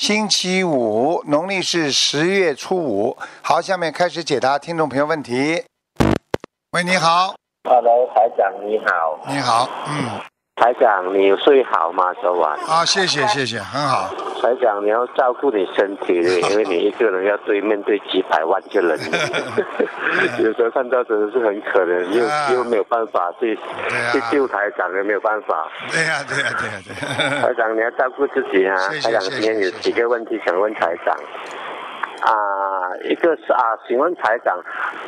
星期五，农历是十月初五。好，下面开始解答听众朋友问题。喂，你好，Hello，台长你好，你好，嗯，台长你睡好吗？昨晚，啊，谢谢谢谢，很好。台长你要照顾你身体的，因为 你一个人要对面对几百万个人，有时候看到真的是很可怜，又、啊又没有办法去、啊去救台长，也没有办法。对呀、对呀、对呀、对呀、台长你要照顾自己啊！谢谢台长今天有几个问题想问台长。啊，一个是啊，询问台长，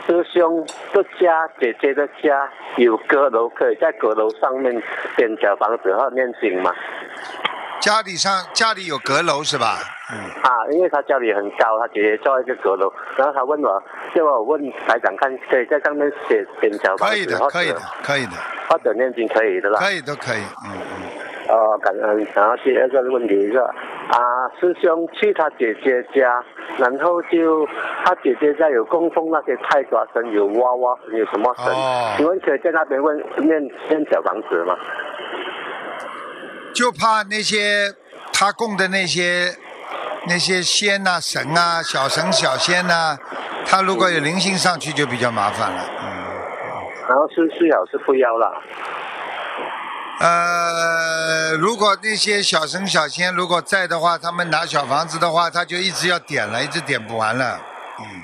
师兄的家、姐姐的家有阁楼，可以在阁楼上面建小房子后念经吗？家里上家里有阁楼是吧？嗯，啊，因为他家里很高，他直接造一个阁楼，然后他问我，叫我问台长看，可以在上面写点小房子，可以的可以的，可以的，或者念经可以的啦。可以都可以，嗯嗯。哦，感恩。然后第二个问题是，啊，师兄去他姐姐家，然后就他姐姐家有供奉那些泰国神，有娃娃神，有什么神？哦请问可以在那边问念念小房子吗？就怕那些他供的那些那些仙呐、神啊、小神小仙呐、他如果有灵性上去就比较麻烦了。嗯，然后是最好是不要了。呃，如果那些小神小仙如果在的话，他们拿小房子的话，他就一直要点了，一直点不完了。嗯，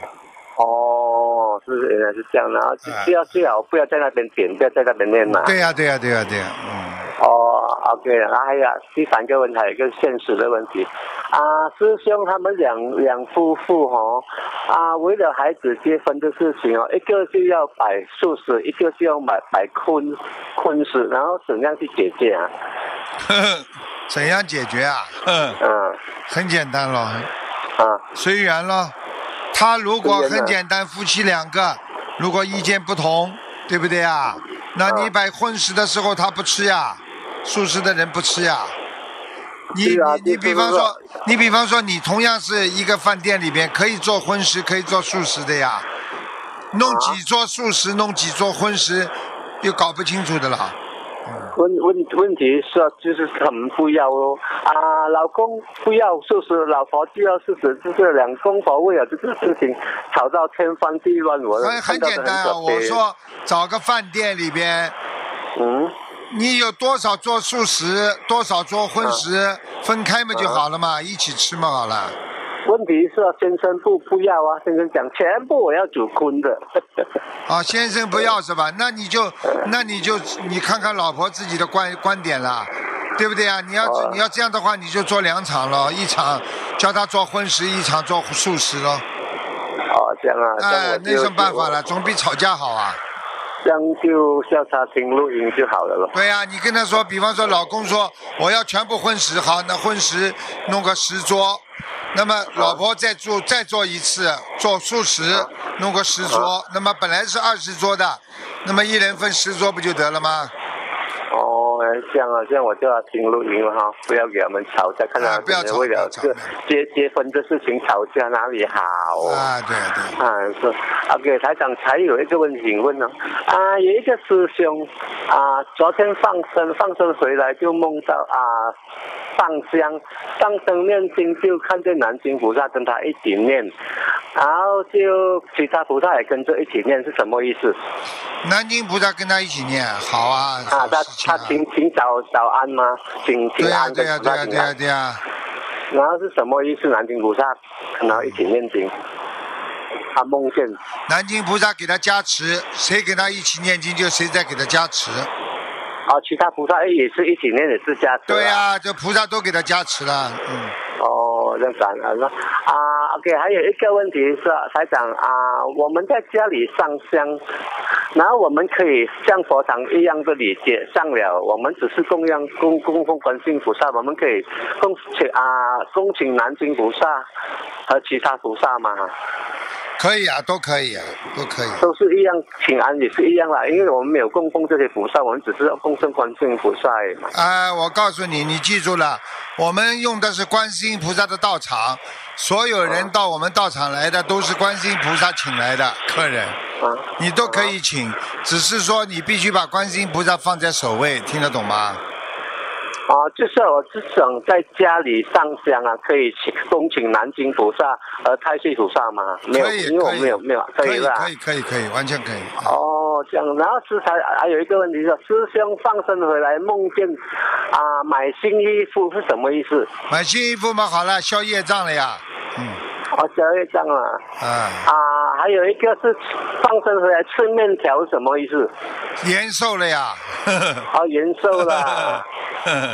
哦，是原来是这样，然后就哎不要最好不要在那边点，不要在那边念嘛。对呀、对呀、对呀、对呀、嗯。哦，OK，然后还有第三个问题，还有一个现实的问题啊，师兄他们两两夫妇哦，啊，为了孩子结婚的事情哦，一个就要摆素食，一个就要买摆荤荤食，然后怎样去解决啊？呵 呵怎样解决啊？呵嗯很简单咯，啊随缘咯。他如果很简单，夫妻两个如果意见不同，对不对啊？那你啊摆荤食的时候他不吃呀，素食的人不吃呀。你啊你你比方说，你比方说，你同样是一个饭店里边可以做荤食，可以做素食的呀。弄啊几桌素食，弄几桌荤食，又搞不清楚的了。问问问题是啊就是他们不要哦啊，老公不要素食，老婆就要素食，就是两公婆为了这个事情吵到天翻地乱，我很简单啊，我说找个饭店里边，嗯。你有多少做素食，多少做荤食，分开嘛就好了嘛，一起吃嘛好了。问题是啊先生不不要啊，先生讲全部我要煮荤的。啊，先生不要是吧？那你就那你就你看看老婆自己的观观点啦，对不对啊？你要哦你要这样的话，你就做两场咯，一场叫他做荤食，一场做素食咯。哦，这样啊，哎那有什么办法了？总比吵架好啊。这样就叫他听录音就好了咯。对呀、你跟他说，比方说老公说我要全部荤食，好，那荤食弄个十桌，那么老婆再做再做一次做素食，弄个十桌，那么本来是二十桌的，那么一人分十桌不就得了吗？哦，哎这样啊，这样我叫他听录音了哈，不要给他们吵架，看他啊不要为了这结结婚的事情吵架哪里好哦。啊，对对，啊，是啊，给台长才有一个问题问呢，啊，有一个师兄啊，昨天放生放生回来就梦到啊上香，上灯念经就看见南京菩萨跟他一起念，然后就其他菩萨也跟着一起念，是什么意思？南京菩萨跟他一起念，好啊，好啊，他他请请早早安吗？请请对呀、安对呀、对呀、跟菩萨请对呀、安，对呀、然后是什么意思？南京菩萨跟他一起念经，他梦见南京菩萨给他加持，谁给他一起念经，就谁在给他加持。啊，其他菩萨也是一起念，也是加持、对啊、这菩萨都给他加持了，嗯。哦，这样感恩了啊。OK，还有一个问题是，台长啊，我们在家里上香，然后我们可以像佛堂一样的理解上了，我们只是供养供供奉观世音菩萨，我们可以供请啊供请南京菩萨和其他菩萨吗？可以啊，都可以啊，都可以。都是一样，请安也是一样啦，因为我们没有供奉这些菩萨，我们只是要供奉观世音菩萨嘛。啊，我告诉你，你记住了，我们用的是观世音菩萨的道场，所有人到我们道场来的都是观世音菩萨请来的客人，啊，你都可以请，只是说你必须把观世音菩萨放在首位，听得懂吗？啊，就是我是想在家里上香啊，可以请恭请南京菩萨和太岁菩萨吗？没有，因为我，没有没有，可以吧？可以，可以，可以，完全可以。哦，这样，然后师才还有一个问题是，师兄放生回来梦见啊买新衣服是什么意思？买新衣服嘛，好了，消业障了呀。嗯，哦，小月这样啊。啊，啊，还有一个是放生回来吃面条什么意思？延寿了呀。哦，延寿了。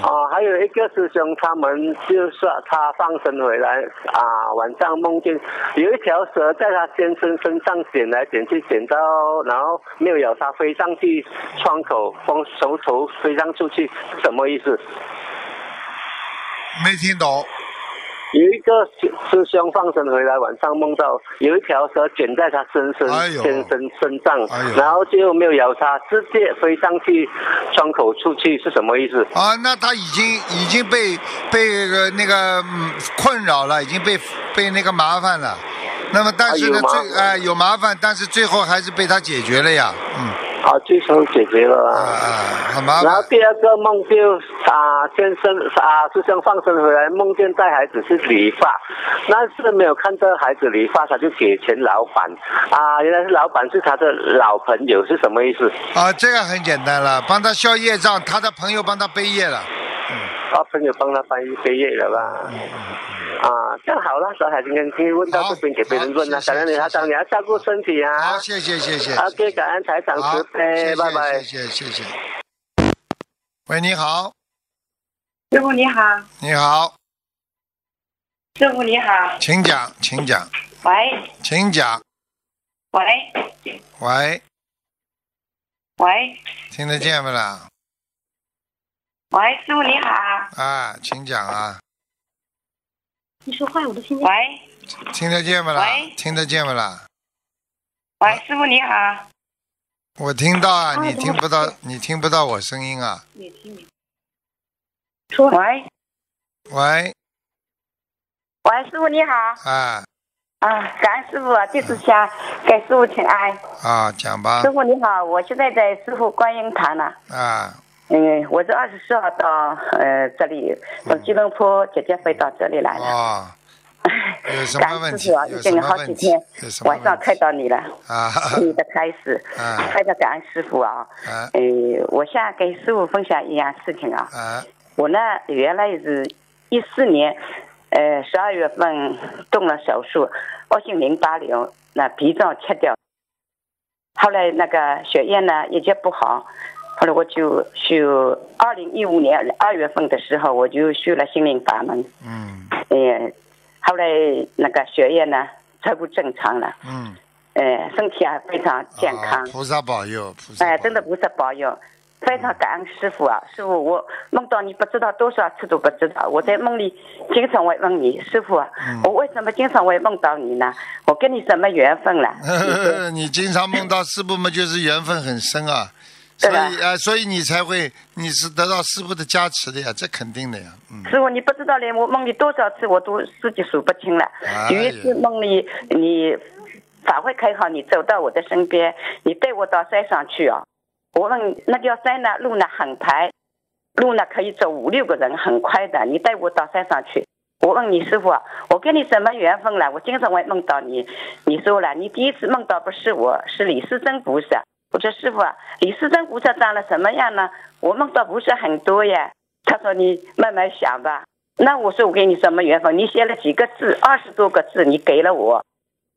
哦，还有一个师兄，他们就是他放生回来啊，晚上梦见有一条蛇在他先生身上捡来捡去，捡到然后没有咬他，飞上去窗口，从手头飞上出去，什么意思？没听懂。有一个师兄放生回来，晚上梦到有一条蛇卷在他身身哎呦先生身上，然后就没有咬他，直接飞上去窗口出去，是什么意思？啊，那他已经已经被被呃那个嗯困扰了，已经被被那个麻烦了。那么但是呢，最哎、有麻烦，但是最后还是被他解决了呀。嗯，啊，最想解决了啊然后。第二个梦就啊，先生啊，就像放生回来，梦见带孩子去理发，但是没有看到孩子理发，他就给钱老板啊，原来是老板是他的老朋友，是什么意思？啊，这个很简单了，帮他消业障，他的朋友帮他背业了。嗯啊，朋友帮他翻译飞页了吧？啊，这样好了，小海今天可以问到这边给别人问了，好谢谢感恩你台长，你要照顾身体啊。好，谢谢谢谢。OK，感恩财长慈，悲，谢谢拜拜。谢谢谢谢。喂，你好，师傅你好，你好，师傅你好，请讲，请讲，喂请讲。喂喂，喂听得见不啦？喂，师傅你好，啊，请讲啊，你说话我都听见。喂听得见不啦喂？听得见不啦？喂，师傅你好，我听到啊，啊你听不到，你听不到我声音啊？你听你说。喂。喂，喂，师傅你好，啊。啊，感恩师傅，就是想给师傅请安。啊，讲吧。师，傅你好，我现在在师傅观音堂呢。啊。嗯，我是二十四号到呃这里，从吉隆坡直接飞到这里来了。哦，有什感么问题？恩师傅啊，有已经什么问题好几天？晚上看到你了，啊你的开始，啊非常感恩师傅啊。啊呃，我想跟师傅分享一样事情啊。啊我呢，原来是一四年，呃，十二月份动了手术，恶性淋巴瘤，那脾脏切掉。后来那个血液呢一直不好，后来我就修，二零一五年二月份的时候我就修了心灵法门，嗯呃，后来那个血液呢全部正常了，嗯，呃，身体还非常健康啊。菩萨保佑，菩萨保哎，佑真的菩萨保佑，非常感恩师傅啊！师傅，我梦到你不知道多少次都不知道，我在梦里经常会问你，师傅啊，嗯我为什么经常会梦到你呢？我跟你什么缘分了？你经常梦到师傅嘛，就是缘分很深啊，所以啊，所以你才会，你是得到师傅的加持的呀，这肯定的呀，嗯，师傅，你不知道连我梦里多少次我都自己数不清了。哎有一次梦里你法会开好，你走到我的身边，你带我到山上去啊。我问那条山呢，路呢很排，路呢可以走五六个人，很快的。你带我到山上去。我问你师傅啊，我跟你什么缘分了？我经常会梦到你。你说了，你第一次梦到不是我，是李世珍菩萨。我说师傅啊，李世珍菩萨长了什么样呢？我梦到菩萨很多呀。他说你慢慢想吧。那我说我给你什么缘分？你写了几个字，二十多个字，你给了我。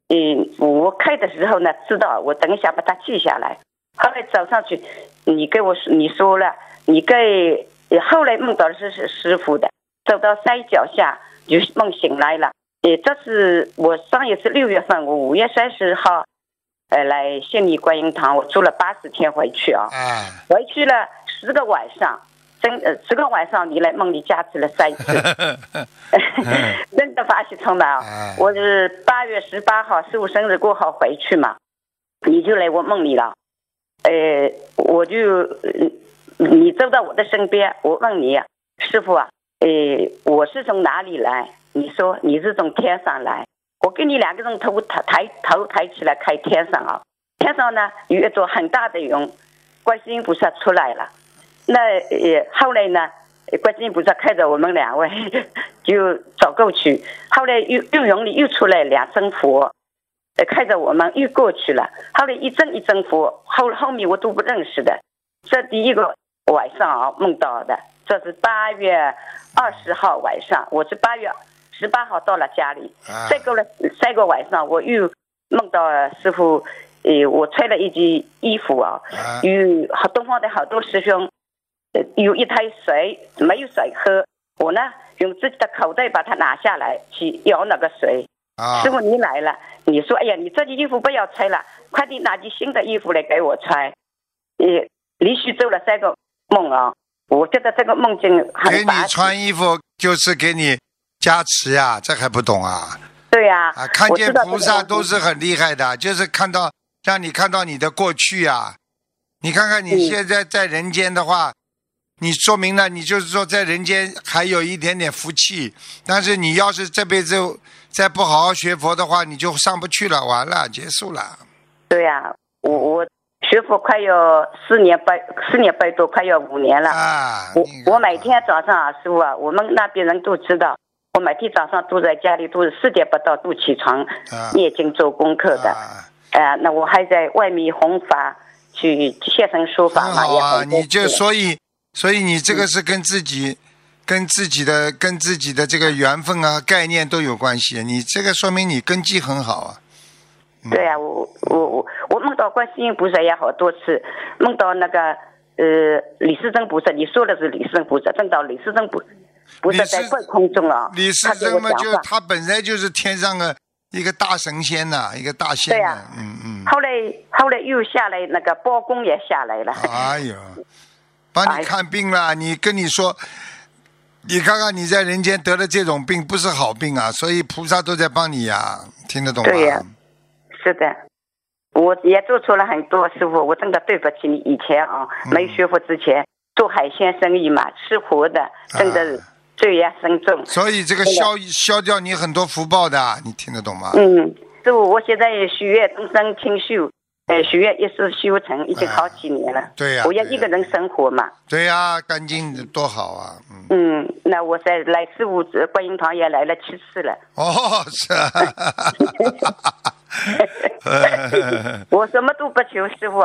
嗯，我看的时候呢，知道我等一下把它记下来。后来走上去，你跟我，你说了，你给后来梦到的是是师傅的，走到山脚下就梦醒来了。呃，这是我上一次六月份，我五月三十号，呃，来县里观音堂，我住了八十天回去啊。啊回去了十个晚上，真呃，十个晚上你来梦里加持了三次，真的发起冲的啊哎！我是八月十八号师傅生日过后回去嘛，你就来我梦里了，呃，我就呃你走到我的身边，我问你，师傅啊，呃，我是从哪里来？你说你是从天上来，我跟你两个人头抬抬头抬起来看天上啊，天上呢有一座很大的云，观世音菩萨出来了。那呃，后来呢，观世音菩萨看着我们两位 就走过去，后来又又云里又出来两尊佛，呃，看着我们又过去了。后来一尊一尊佛，后后面我都不认识的。这第一个晚上啊梦到的，这是八月二十号晚上，我是八月十八号到了家里，啊再过了三个晚上，我又梦到师傅，呃，我穿了一件衣服啊，啊有好东方的好多师兄，呃，有一台水没有水喝，我呢用自己的口袋把它拿下来去舀那个水。啊师傅你来了，你说哎呀，你这件衣服不要穿了，快点拿件新的衣服来给我穿。呃连续做了三个梦啊，我觉得这个梦境很给你穿衣服就是给你加持呀，这还不懂啊？对呀、啊，看见菩萨都是很厉害的，就是看到让你看到你的过去呀、你看看你嗯现在在人间的话，你说明了你就是说在人间还有一点点福气，但是你要是这辈子再不好好学佛的话，你就上不去了，完了，结束了。对呀、我我学佛快要四年半，四年半多，快要五年了。啊，我我每天早上啊，师傅啊，我们那边人都知道，我每天早上都在家里都是四点不到都起床啊念经做功课的。啊呃，那我还在外面弘法去现身说法嘛，你就所以所以你这个是跟自己。跟自己的跟自己的这个缘分啊概念都有关系，你这个说明你根基很好啊。对啊、我我我我梦到观世音菩萨也好多次，梦到那个呃李世珍菩萨，你说的是李世珍菩萨，梦到李世珍菩菩萨在空中啊，李世他给我珍嘛，就。他本来就是天上的一个大神仙呐、一个大仙呐、对呀嗯嗯。后来后来又下来，那个包公也下来了。哎呦，帮你看病了，你跟你说，你看看你在人间得了这种病，不是好病啊，所以菩萨都在帮你呀、听得懂吗？对呀是的，我也做错了很多，师傅，我真的对不起你。以前啊，嗯没学佛之前做海鲜生意嘛，吃活的，真的罪业深重。所以这个消消掉你很多福报的，你听得懂吗？嗯，师傅，我现在许愿终身清修，呃，许愿一是修成，已经好几年了。对呀、我要一个人生活嘛。对呀、干净的多好啊！嗯，嗯，那我在来师傅这观音堂也来了七次了。哦，是啊，我什么都不求，师傅，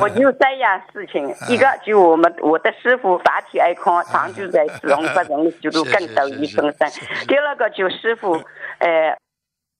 我就三样事情，一个就我们我的师傅法体安康，常住在四弘法人的修路更斗于众生。第二个就师傅，呃，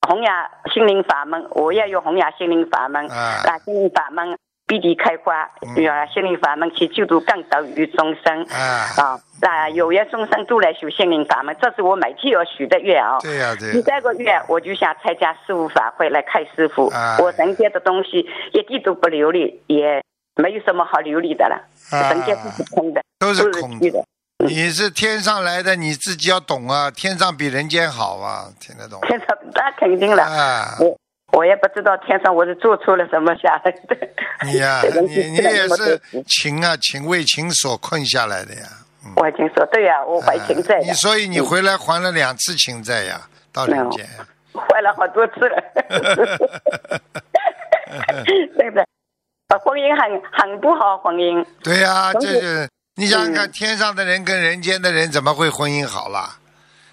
弘扬心灵法门，我要用弘扬心灵法门，啊让心灵法门遍地开花，让心灵法门去救度更斗于众生。啊，啊，那有缘众生都来修心灵法门，这是我每天要许的愿啊。对呀、对第、三个月，我就想参加师傅法会来看师傅。啊我人间的东西一点都不留恋，也没有什么好留恋的了。啊人间都是空的，都是空虚的。你是天上来的，你自己要懂啊，天上比人间好啊，听得懂？天上那肯定了，啊，我我也不知道天上我是做错了什么下来的。你呀、这个你你也是情啊，情为情所困下来的呀。我已经说对呀、我还情债的你，所以你回来还了两次情债呀，到人间。还了好多次了。对不对婚姻很很不好，婚姻。对呀、这是你想想看，嗯天上的人跟人间的人怎么会婚姻好啦？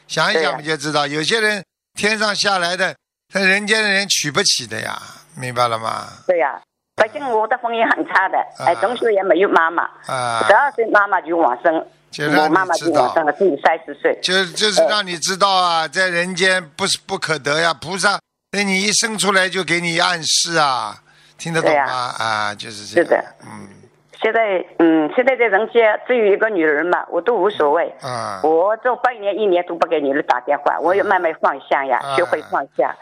想一想不就知道，有些人天上下来的，他人间的人娶不起的呀，明白了吗？对呀、反正我的婚姻很差的，哎，啊从小也没有妈妈，啊十，二岁妈妈就往生，就让我妈妈你知道就往生了，自己三十岁。就就是让你知道啊，在人间不是不可得呀，菩萨那你一生出来就给你暗示啊，听得懂吗？啊，就是这样。是的嗯现在，嗯，现在在人间只有一个女人嘛，我都无所谓。啊，我这半年一年都不给女人打电话，我也慢慢放下呀，啊。学会放下。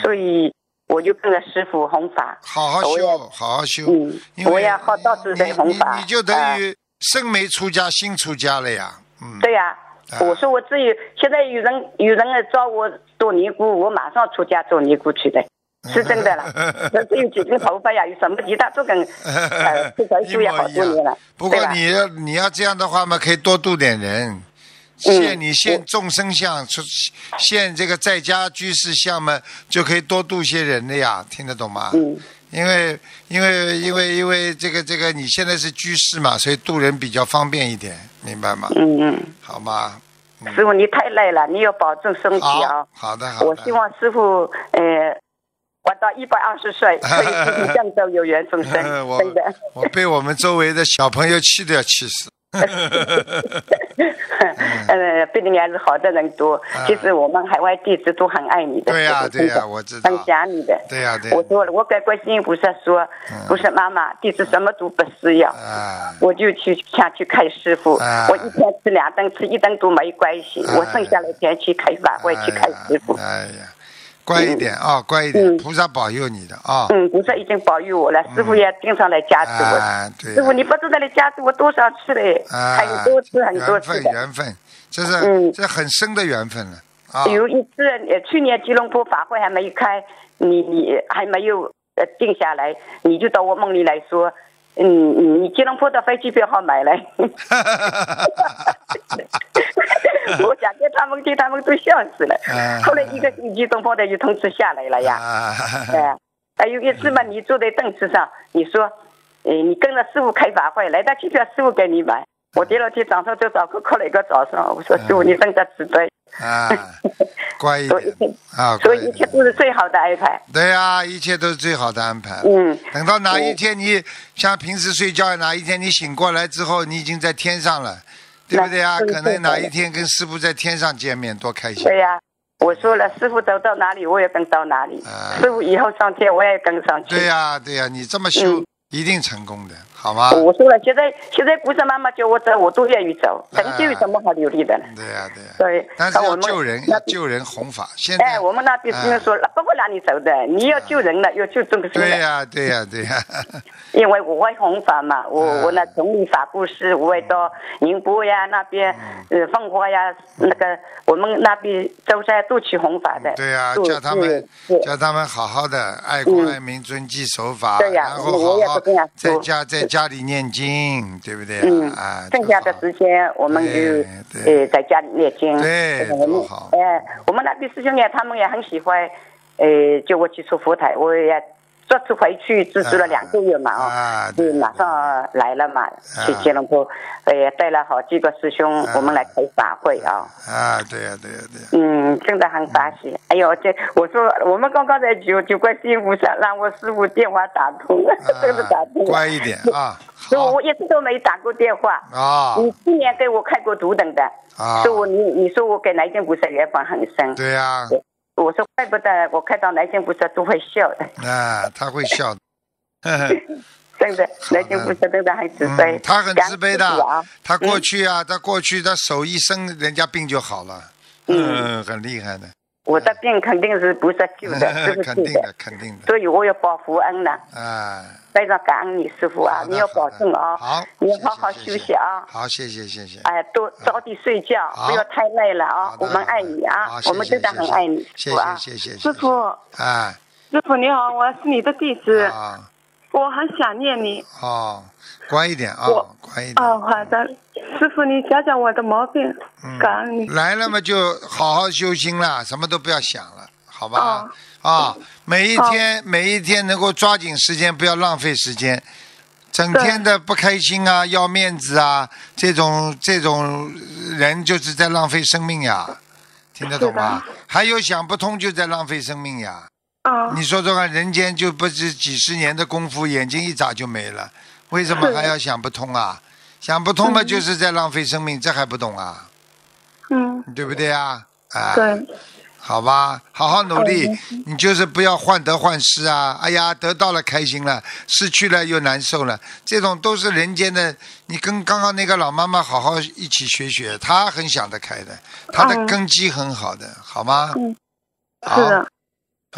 所以我就跟着师傅弘法，好好修，好好修。嗯我也好到处在弘法。你就等于生没出家，心出家了呀。嗯，对呀、啊。我说我自己现在有人有人来找我做尼姑，我马上出家做尼姑去的，是真的了。那只有几根头发呀，有什么其他都跟 呃吃传书也好多年了，不过你要你要这样的话嘛，可以多度点人。现你现众生相，出现这个在家居士相嘛，就可以多度些人的呀，听得懂吗？嗯，因为因为因为因为这个这个你现在是居士嘛，所以度人比较方便一点，明白吗？嗯嗯，好吗？师傅你太累了，你要保重身体啊好。好的好的。我希望师傅呃活到一百二十岁，可以继续郑州有缘众生，我真的。我被我们周围的小朋友气都要气死。呃，毕竟还是好的人多。其实我们海外弟子都很爱你的，啊对呀对呀我知道很想你的。对呀对呀我说了，我跟观世音菩萨说，不是妈妈，弟子什么都不需要。啊，我就去下去看师傅，啊我一天吃两顿，吃一顿都没关系。啊我剩下来钱去开法会，去看师傅。哎呀，乖一点啊，乖一点，嗯菩萨保佑你的啊。嗯，菩萨已经保佑我了，师傅也经常来加持我。啊，对呀。师傅，你不知道来加持我多少次嘞？啊，很多次，很多缘分次的。缘分，这是、嗯这很深的缘分了啊。有一次，呃，去年吉隆坡法会还没开，你你还没有呃定下来，你就到我梦里来说，嗯，你吉隆坡的飞机票好买来。我讲给他们听，他们都笑死了啊。后来一个星期，东方的就通知下来了呀。啊，哎，还有一次嘛，你坐在凳子上，你说，呃，你跟着师傅开法会，来到机票师傅给你买。我第二天早上就早课课了一个早上，我说师傅你真的值得。啊，乖一点啊，所以一。切都是最好的安排。对呀、一切都是最好的安排。嗯，等到哪一天你像平时睡觉，哪一天你醒过来之后，你已经在天上了，对不对啊？可能哪一天跟师傅在天上见面，多开心！对呀、我说了，师傅走到哪里，我也跟到哪里。啊师傅以后上天，我也跟上去。对呀、对呀、你这么修，嗯一定成功的，好吗？我说了，现在现在不是妈妈叫我走，我都愿意走。啊成就有什么好留恋的呢？对呀、对呀、对，但是我们救人，要救人弘法。现在，哎，我们那边师兄说了，不会让你走的，你要救人了，要救众生的。对呀、对呀、对呀、因为我会弘法嘛，我、嗯我那总理法布施，我会到宁波呀那边，嗯呃，奉化呀，那个我们那边舟山都去弘法的。对呀、都叫他们叫他们好好的爱国嗯爱民、遵纪守法，对呀然后我也好好不这样在家在家里念经，对不对？嗯剩下的时间我们就呃在家里念经。对我们多好。哎，我们那边师兄呢他们也很喜欢，呃，叫我去出佛台，我也这次回去只住了两个月嘛，哦，啊，就马上来了嘛，去吉隆坡，呃，也带了好几个师兄，我们来开法会啊。啊，对呀、对呀、对呀、嗯，真的很发喜。哎呦，这我说我们刚刚在求求观世音菩萨，让我师傅电话打通了，真的打通乖一点啊，师傅，好我一直都没打过电话。啊。你去年给我开过图腾的，啊，说我你你说我跟南京菩萨缘分很深。对呀、我说怪不得我看到南京菩萨都会笑的，啊，他会笑的，呵呵。真的，南京菩萨真的很慈悲。嗯，他很慈悲的。他过去啊，他过去他手一伸，人家病就好了，嗯，很厉害的，我的病肯定是不是救的，师傅救的，肯定的，肯定的，所以我要报福恩了。啊，非常感恩你师傅啊你要保重啊，好，你好好休息啊。好，谢谢谢谢，哎，多早点睡觉，不要太累了啊我们爱你啊，我们真的很爱你，谢师傅啊。谢。谢谢师傅，哎师傅你好，我是你的弟子，啊。我很想念你。哦，乖一点啊我，乖一点，哦，好的，师傅你讲讲我的毛病，嗯感恩你。来了嘛，就好好修心啦，什么都不要想了，好吧？哦啊，每一天每一天能够抓紧时间，不要浪费时间。整天的不开心啊，要面子啊，这种这种人就是在浪费生命呀，听得懂吗？还有想不通就在浪费生命呀。啊、你说说看，人间就不是几十年的功夫，眼睛一眨就没了，为什么还要想不通啊？想不通嘛，就是在浪费生命，这还不懂啊？嗯，对不对啊？啊，对，好吧，好好努力，你就是不要患得患失啊！哎呀，得到了开心了，失去了又难受了，这种都是人间的。你跟刚刚那个老妈妈好好一起学学，她很想得开的，她的嗯根基很好的，好吗？嗯好是的，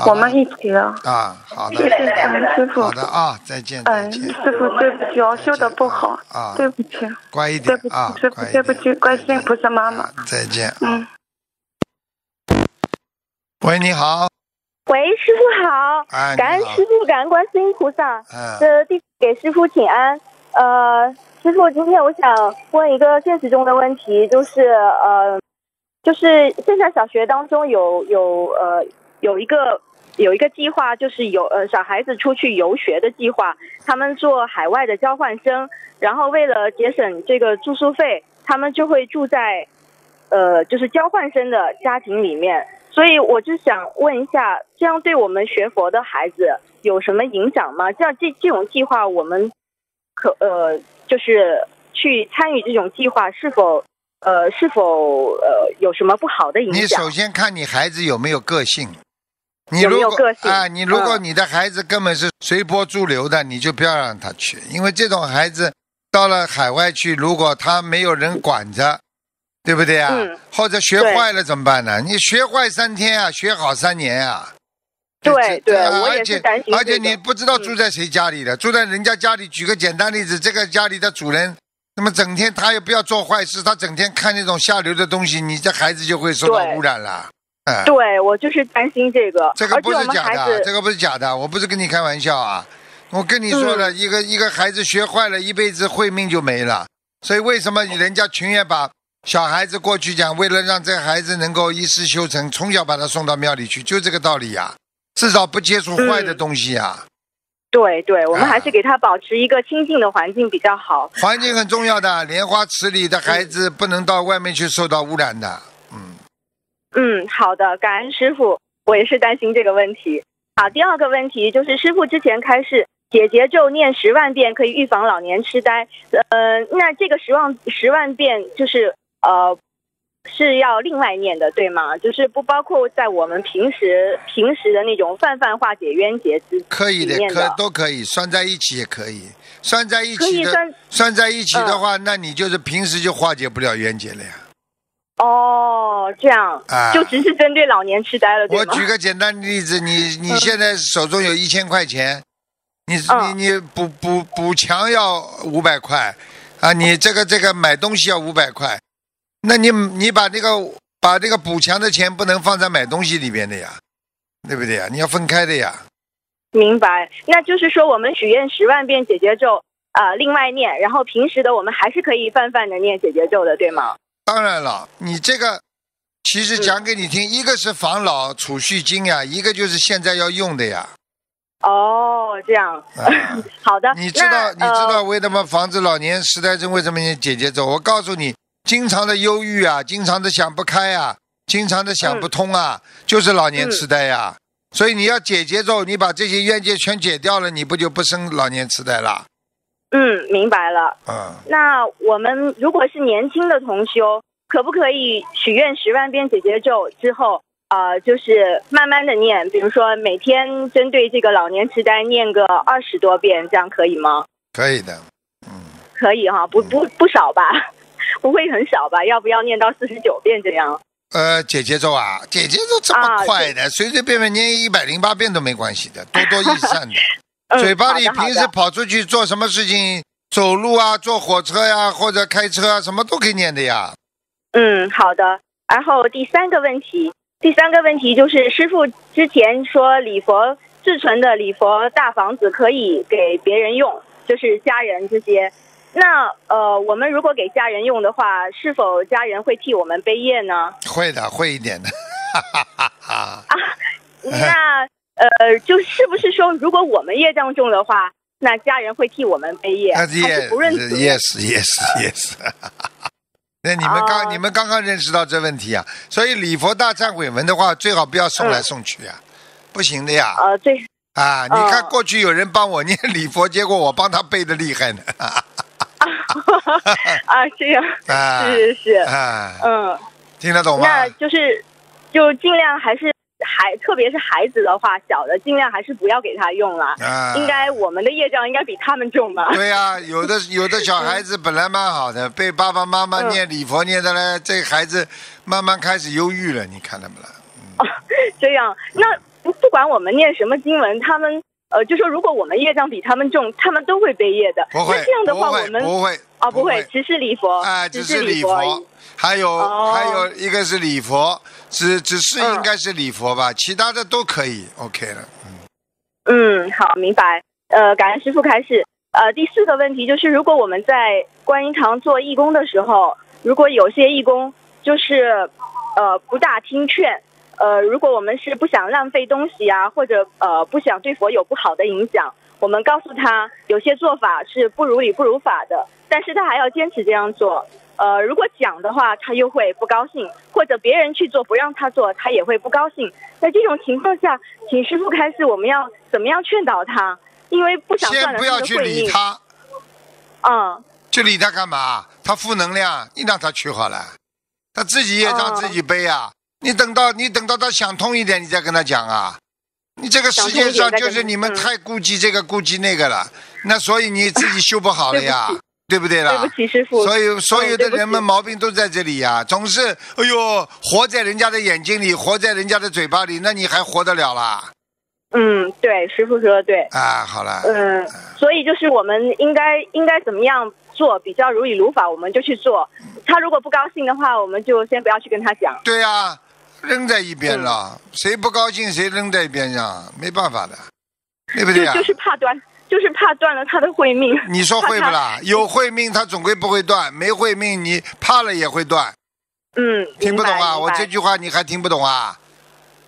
我们一起了。啊，好的谢，谢感恩师傅好。的啊，再见，再嗯，见，师傅对不起，我修的不好，啊，对不起，乖一对不起点啊，，师傅乖一点，对不起，观世音菩萨妈妈。再见。嗯，喂，你好，喂，师傅好，哎，感恩师傅，感恩观世音菩萨。嗯，这弟子给师傅请安。呃，师傅，今天我想问一个现实中的问题，就是呃，就是现在小学当中有有呃有一个有一个计划，就是有呃小孩子出去游学的计划，他们做海外的交换生，然后为了节省这个住宿费，他们就会住在呃就是交换生的家庭里面。所以我就想问一下，这样对我们学佛的孩子有什么影响吗？这样这这种计划，我们可呃就是去参与这种计划，是否呃是否呃有什么不好的影响你首？先看你孩子有没有个性。你如果有个性啊，你如果嗯你的孩子根本是随波逐流的，你就不要让他去，因为这种孩子到了海外去，如果他没有人管着，对不对啊？嗯或者学坏了怎么办呢？你学坏三天啊，学好三年啊。对对啊我也而且是担心而且你不知道住在谁家里的，住在人家家里。举个简单例子，这个家里的主人，那么整天他也不要做坏事，他整天看那种下流的东西，你这孩子就会受到污染了。嗯，对我就是担心这个，这个不是假的，这个不是假的，我不是跟你开玩笑啊。我跟你说了，嗯一个一个孩子学坏了，一辈子慧命就没了。所以为什么人家情愿把小孩子过去讲，为了让这孩子能够一世修成，从小把他送到庙里去，就这个道理呀、至少不接触坏的东西呀、对对，我们啊还是给他保持一个清净的环境比较好。环境很重要的，莲花池里的孩子不能到外面去受到污染的。嗯，嗯，好的，感恩师傅，我也是担心这个问题。好，第二个问题就是师傅之前开示解结咒念十万遍可以预防老年痴呆，呃，那这个十万十万遍就是呃是要另外念的，对吗？就是不包括在我们平时平时的那种泛泛化解冤结之可以的可都可以，算在一起也可以，算在一起算算在一起的嗯话，那你就是平时就化解不了冤结了呀。哦，这样、啊就只是针对老年痴呆了？我举个简单的例子，你你现在手中有一千块钱，你嗯你你补补补墙要五百块，啊，你这个这个买东西要五百块，那你你把这个把这个补墙的钱不能放在买东西里边的呀，对不对呀？你要分开的呀。明白，那就是说我们许愿十万遍解结咒，呃，另外念，然后平时的我们还是可以泛泛的念解结咒的，对吗？当然了，你这个其实讲给你听，一个是防老储蓄金呀，一个就是现在要用的呀。哦，这样，啊 好的。你知道你知道呃为什么防止老年痴呆症为什么你姐姐咒？我告诉你，经常的忧郁啊，经常的想不开啊，经常的想不通啊，就是老年痴呆呀、所以你要解节奏，你把这些冤结全解掉了，你不就不生老年痴呆了？嗯，明白了。嗯，那我们如果是年轻的同修，可不可以许愿十万遍解结咒之后，呃，就是慢慢的念，比如说每天针对这个老年痴呆念个二十多遍，这样可以吗？可以的。嗯可以哈，不不不少吧，不会很少吧？要不要念到四十九遍这样？呃，姐姐咒啊，姐姐咒这么啊快的，随随便便念一百零八遍都没关系的，多多益善的。嗯，嘴巴里平时跑出去做什么事情，走路啊，坐火车呀、或者开车啊，什么都可以念的呀。嗯，好的。然后第三个问题，第三个问题就是师傅之前说礼佛自存的礼佛大房子可以给别人用，就是家人这些。那呃，我们如果给家人用的话，是否家人会替我们背业呢？会的，会一点的。哈哈哈哈。那呃，就是不是说，如果我们业障重的话，那家人会替我们背业，啊还是不认识？yes yes yes。那你们刚、哦你们刚刚认识到这问题啊，所以礼佛大忏悔文的话，最好不要送来嗯送去呀、不行的呀。呃，对，啊，你哦看过去有人帮我念礼佛，结果我帮他背的厉害呢。啊，这样啊，是是，啊，嗯。听得懂吗？那就是就尽量还是孩，特别是孩子的话，小的尽量还是不要给他用了。啊，应该我们的业障应该比他们重吧？对呀、有的有的小孩子本来蛮好的，被爸爸妈妈嗯念礼佛念的呢，这孩子慢慢开始忧郁了，你看到没了？这样，那不管我们念什么经文，他们呃，就说如果我们业障比他们重，他们都会背业的。不会那这样的话，我们不会哦，不不会会，只是礼佛，哎，只只是礼佛。，还有、哦还有一个是礼佛，只只是嗯应该是礼佛吧，其他的都可以，OK 了。嗯，好，明白。呃，感恩师傅开始。呃，第四个问题就是，如果我们在观音堂做义工的时候，如果有些义工就是呃不大听劝，呃，如果我们是不想浪费东西啊，或者呃不想对佛有不好的影响，我们告诉他有些做法是不如理不如法的，但是他还要坚持这样做。呃，如果讲的话，他又会不高兴，或者别人去做不让他做，他也会不高兴。在这种情况下，请师傅开始，我们要怎么样劝导他？因为不想断先不要去。理他，嗯，去理他干嘛？他负能量，你让他去好了，他自己业障哦自己背啊。你等到你等到他想通一点，你再跟他讲啊。你这个世界上就是你们太顾忌这个顾忌那个了，那所以你自己修不好了呀对不，对啦对？不起，师傅。所以所有的人们毛病都在这里呀、总是哎呦活在人家的眼睛里，活在人家的嘴巴里，那你还活得了啦？嗯，对，师傅说的对。啊，好了，嗯，所以就是我们应该应该怎么样做比较如理如法，我们就去做。他如果不高兴的话，我们就先不要去跟他讲。对呀、扔在一边了，嗯谁不高兴谁扔在一边上，没办法的，对不对呀、就是怕断，就是怕断了他的慧命。你说会不怕啦？有慧命，他总归不会断；没慧命，你怕了也会断。嗯，听不懂啊？我这句话你还听不懂啊？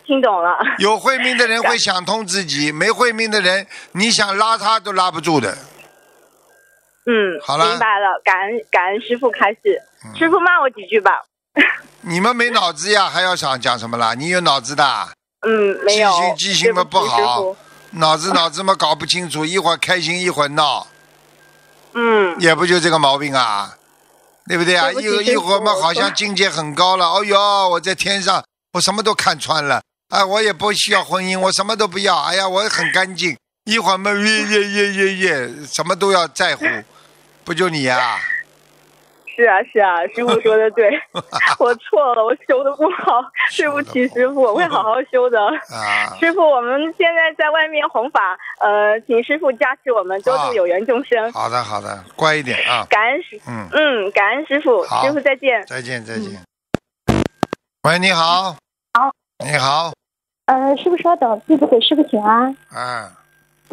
听懂了。有慧命的人会 想通自己，没慧命的人，你想拉他都拉不住的。嗯，好了明白了。感恩感恩师傅开始，嗯师傅骂我几句吧。你们没脑子呀，还要想讲什么啦？你有脑子的，嗯，没有。记性记性嘛不不好脑子 脑子嘛搞不清楚，一会儿开心一会儿闹，嗯，也不就这个毛病啊，对不对啊？对一会一会儿嘛，好像境界很高了。哦哟，我在天上，我什么都看穿了。哎，我也不需要婚姻，我什么都不要。哎呀，我很干净。一会儿嘛，耶耶耶耶耶，什么都要在乎，不就你呀、是啊是啊，师傅说的对，我错了，我修的不好，对不起师傅，我会好好修的。啊？师傅，我们现在在外面弘法，呃，请师傅加持我们多啊度有缘众生。好的好的，乖一点啊。感恩师，嗯，嗯，感恩师傅，师傅再见。再见再见。喂，你好。好。你好，呃，师傅稍等，弟子给师傅请安。嗯，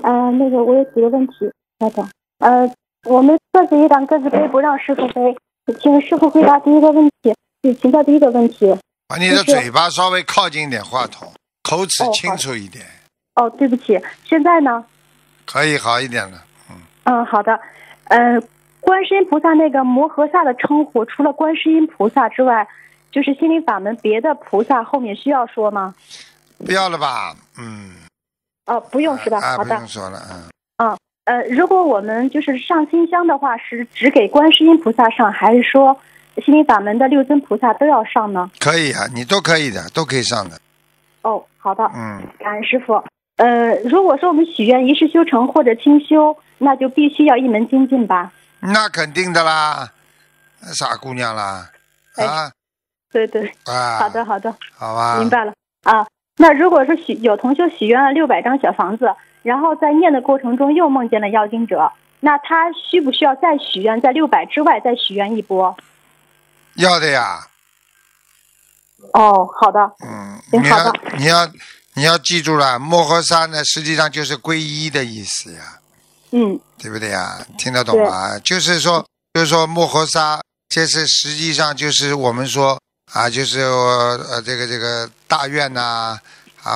呃，那个我有几个问题，稍等。呃，我们各自一档，各自背，不让师傅背。请师傅回答第一个问题，请请教第一个问题。把你的嘴巴稍微靠近一点话筒，口齿清楚一点，哦，对不起，现在呢？可以好一点了。嗯，嗯好的。呃，观世音菩萨那个摩诃萨的称呼，除了观世音菩萨之外，就是心灵法门别的菩萨后面需要说吗？不要了吧？嗯。哦，不用是吧？啊，好的不用。说了，嗯嗯。呃，如果我们就是上新香的话，是只给观世音菩萨上，还是说心灵法门的六尊菩萨都要上呢？可以啊，你都可以的，都可以上的。哦，好的，嗯，感恩师傅。呃，如果说我们许愿一世修成或者清修，那就必须要一门精进吧？那肯定的啦，傻姑娘啦，哎啊对对，啊，好的，好的，好吧，明白了啊。那如果说许有同修许愿了六百张小房子，然后在念的过程中又梦见了妖精者，那他需不需要再许愿，在六百之外再许愿一波？要的呀，哦，好的，嗯，行你要你要你要记住了，摩诃萨呢，实际上就是皈依的意思呀，嗯，对不对呀？听得懂吗？就是说，就是说摩诃萨，这是实际上就是我们说啊，就是呃这个这个大愿呐、啊，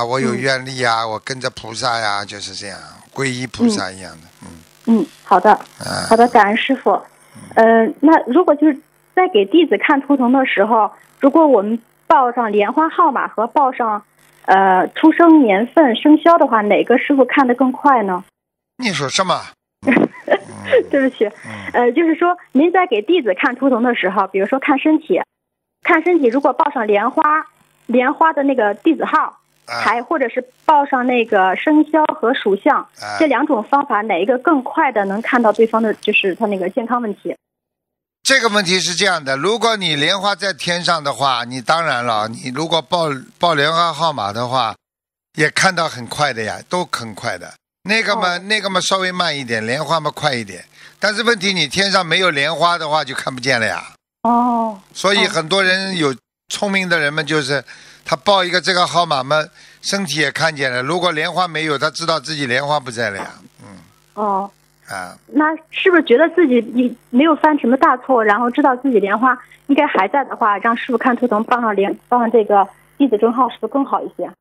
我有嗯愿力啊，我跟着菩萨呀，就是这样，皈依菩萨一样的，嗯嗯，好的，啊好，的，感恩师傅。呃，那如果就是在给弟子看图腾的时候，如果我们报上莲花号码和报上呃出生年份、生肖的话，哪个师傅看得更快呢？你说什么？对不起，嗯呃，就是说您在给弟子看图腾的时候，比如说看身体，看身体，如果报上莲花，莲花的那个弟子号，啊还或者是报上那个生肖和属相，啊这两种方法哪一个更快的能看到对方的就是他那个健康问题？这个问题是这样的，如果你莲花在天上的话，你当然了，你如果报报莲花号码的话，也看到很快的呀，都很快的。那个嘛，哦那个嘛稍微慢一点，莲花嘛快一点。但是问题你天上没有莲花的话，就看不见了呀。哦，所以哦很多人有聪明的人们，就是他报一个这个号码嘛，身体也看见了。如果莲花没有，他知道自己莲花不在了呀。嗯哦，啊，那是不是觉得自己你没有犯什么大错，然后知道自己莲花应该还在的话，让师傅看图腾报上莲报上这个弟子证号，是不是更好一些？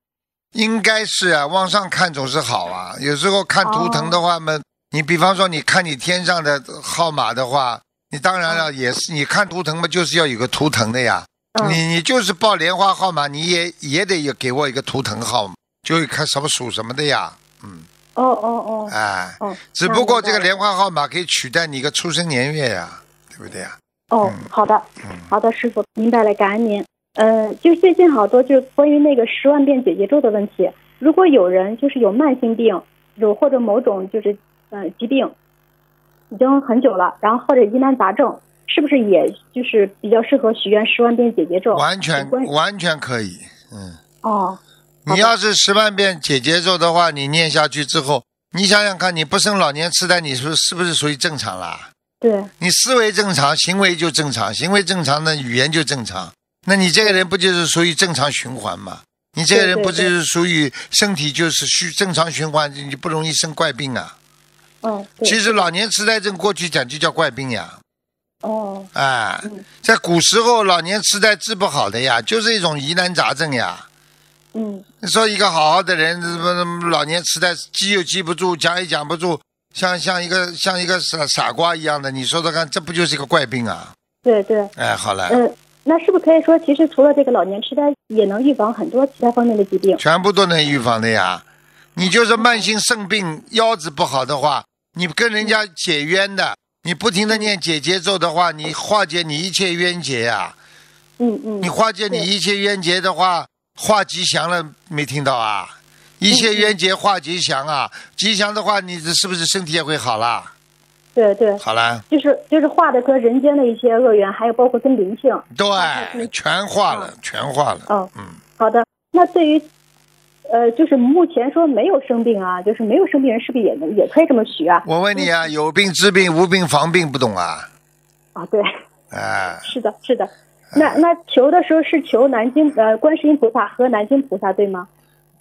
应该是啊，往上看总是好啊。有时候看图腾的话嘛，你比方说你看你天上的号码的话，你当然了也是你看图腾嘛，就是要有个图腾的呀。嗯你你就是报莲花号码，你也也得有给我一个图腾号码，就看什么属什么的呀。嗯，哦哦哦哎，哦，只不过这个莲花号码可以取代你一个出生年月呀，对不对呀？哦嗯，好的，嗯，好的，师傅明白了，感恩您。呃，就最近好多就是关于那个十万遍解结咒的问题。如果有人就是有慢性病，有或者某种就是呃疾病，已经很久了，然后或者疑难杂症，是不是也就是比较适合许愿十万遍姐姐咒？完全完全可以。嗯，哦，你要是十万遍姐姐咒的话，你念下去之后，你想想看，你不生老年痴呆，你说是不是属于正常啦？对，你思维正常，行为就正常，行为正常呢，语言就正常。那你这个人不就是属于正常循环吗？你这个人不就是属于身体就是虚正常循环，你不容易生怪病啊？嗯，对，其实老年痴呆症过去讲就叫怪病呀，哦，哎嗯，在古时候老年痴呆治不好的呀，就是一种疑难杂症呀。嗯，你说一个好好的人，老年痴呆，记又记不住，讲也讲不住，像像一个像一个傻傻瓜一样的，你说说看，这不就是一个怪病啊？对对，哎，好了，嗯、那是不是可以说，其实除了这个老年痴呆，也能预防很多其他方面的疾病？全部都能预防的呀。你就是慢性肾病，腰子不好的话，你跟人家解冤的，你不停的念解结咒的话，你化解你一切冤结呀。嗯嗯，你化解你一切冤结的话，化吉祥了，没听到啊？一嗯切冤结化吉祥啊，吉祥的话，你这是不是身体也会好啦？对对，好了，就是就是化的和人间的一些恶缘，还有包括跟灵性。对，全化了，全化了。哦，嗯，好的。那对于，呃，就是目前说没有生病啊，就是没有生病人，是不是也能也可以这么许啊？我问你啊，有病治病，无病防病，不懂啊？啊，对，哎，是的，是的。那那求的时候是求南京呃观世音菩萨和南京菩萨对吗？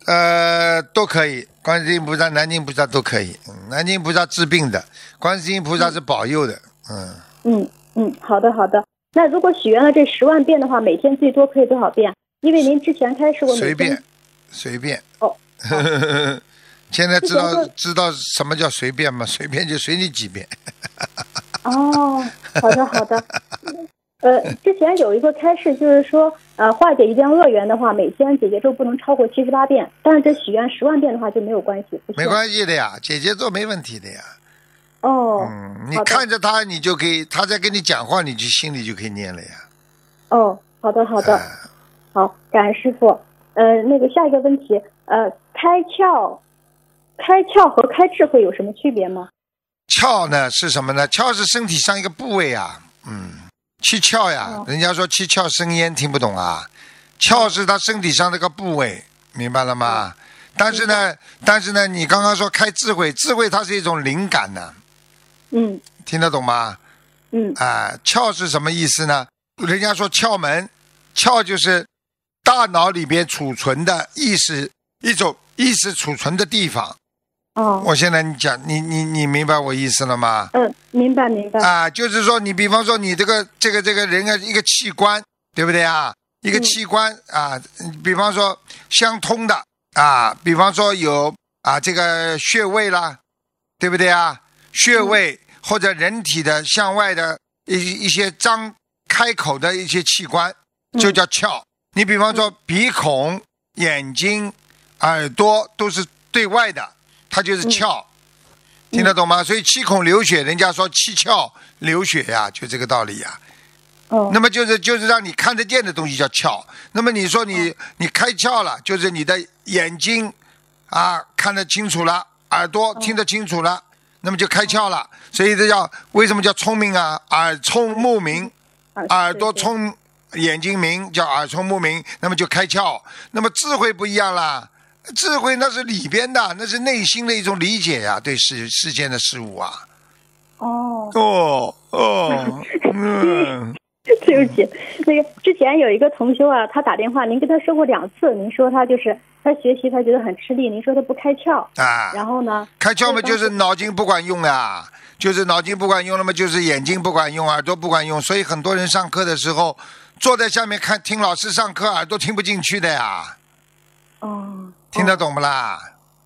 呃，都可以，观世音菩萨、南京菩萨都可以。嗯，南京菩萨治病的，观世音菩萨是保佑的。嗯，嗯嗯，好的好的。那如果许愿了这十万遍的话，每天最多可以多少遍？因为您之前开始我随便，随便。哦。现在知道知道什么叫随便吗？随便就随你几遍。哦，好的好的。呃，之前有一个开示，就是说，呃，化解一件恶缘的话，每天姐姐咒不能超过七十八遍，但是这许愿十万遍的话就没有关系，没。关系的呀，姐姐做没问题的呀。哦，嗯，你看着他，你就可以，他在跟你讲话，你就心里就可以念了呀。哦，好的好的，哎好，感恩师傅。呃，那个下一个问题，呃，开窍，开窍和开智慧有什么区别吗？窍呢是什么呢？窍是身体上一个部位啊，嗯，七窍呀，哦人家说七窍生烟，听不懂啊？窍是他身体上那个部位，明白了吗？但是呢，但是呢，你刚刚说开智慧，智慧它是一种灵感呢，嗯听得懂吗？嗯啊，窍是什么意思呢？人家说窍门，窍就是大脑里边储存的意识，一种意识储存的地方。哦，我现在你讲，你你你明白我意思了吗？嗯，明白明白。啊，就是说你比方说你这个这个这个人的，一个器官，对不对啊？一个嗯器官啊，比方说相通的啊，比方说有啊这个穴位啦，对不对啊？穴位或者人体的向外的一一些张开口的一些器官，就叫窍。你比方说鼻孔、眼睛、耳朵都是对外的，它就是窍。听得懂吗？所以七孔流血，人家说七窍流血呀、就这个道理呀、哦，那么就是就是让你看得见的东西叫窍。那么你说你你开窍了，就是你的眼睛啊看得清楚了，耳朵听得清楚了，那么就开窍了。所以这叫为什么叫聪明啊？耳聪目明，啊耳朵聪，眼睛明，叫耳聪目明，那么就开窍。那么智慧不一样啦，智慧那是里边的，那是内心的一种理解呀、对世世间的事物啊。哦，哦哦，嗯，对不起，那个之前有一个同修啊，他打电话，您跟他说过两次，您说他就是他学习他觉得很吃力，您说他不开窍，啊，然后呢，开窍嘛，就是脑筋不管用呀，就是脑筋不管用那么，就是眼睛不管用，耳朵不管用，所以很多人上课的时候坐在下面看听老师上课，耳朵听不进去的呀，哦，听得懂不啦？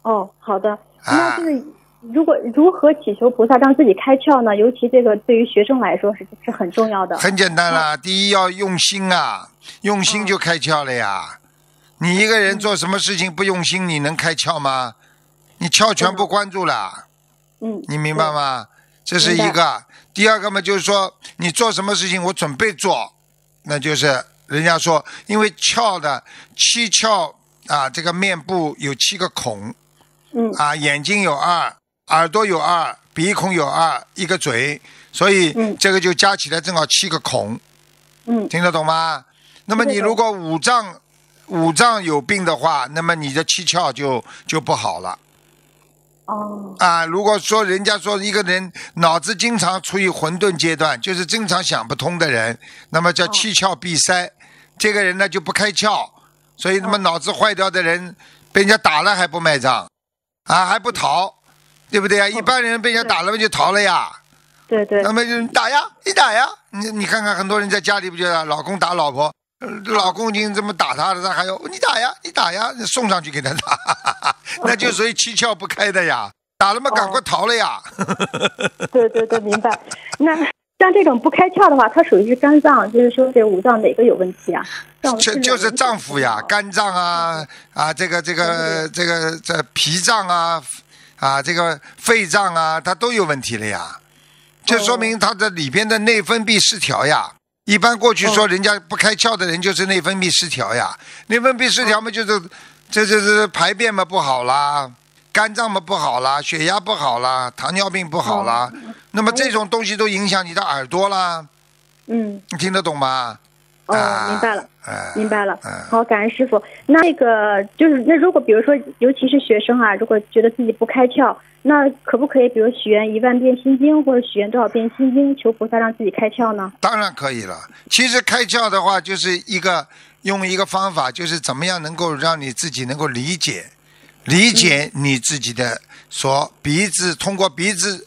哦，好的，啊那就是如果如何祈求菩萨让自己开窍呢？尤其这个对于学生来说是是很重要的。很简单啦，第一要用心啊，用心就开窍了呀。你一个人做什么事情不用心，你能开窍吗？你窍全部关住了。嗯，你明白吗？这是一个。第二个嘛，就是说你做什么事情，我准备做，那就是人家说，因为窍的七窍啊，这个面部有七个孔嗯啊，眼睛有二，耳朵有二，鼻孔有二，一个嘴，所以嗯这个就加起来正好七个孔，嗯听得懂吗？那么你如果五脏五脏有病的话，那么你的七窍就就不好了。哦。啊，如果说人家说一个人脑子经常处于混沌阶段，就是经常想不通的人，那么叫七窍闭塞，这个人呢就不开窍，所以那么脑子坏掉的人，被人家打了还不卖账，啊还不逃，对不对呀？一般人被人家打了嘛就逃了呀，对对那么就打呀，你打呀，你你看看很多人在家里不觉得老公打老婆，呃老公已经这么打他了，他还要你打呀，你打呀，送上去给他打，那就属于七窍不开的呀，打了嘛赶快逃了呀。对对对，明白。那像这种不开窍的话，它属于是肝脏，就是说这五脏哪个有问题啊？让我们这就是脏腑呀，肝脏啊啊，这个这个这个这脾脏啊啊，这个肺脏啊，它都有问题了呀。就说明它的里边的内分泌失调呀。一般过去说人家不开窍的人就是内分泌失调呀，内分泌失调嘛就是这这这排便嘛不好啦，肝脏嘛不好啦，血压不好啦，糖尿病不好啦，那么这种东西都影响你的耳朵啦，嗯，你听得懂吗？哦，啊明白了。哎明白了嗯，好，感恩师傅。那个就是，那如果比如说，尤其是学生啊，如果觉得自己不开窍，那可不可以，比如许愿一万遍心经，或者许愿多少遍心经，求菩萨让自己开窍呢？当然可以了。其实开窍的话，就是一个用一个方法，就是怎么样能够让你自己能够理解，理解你自己的所鼻子通过鼻子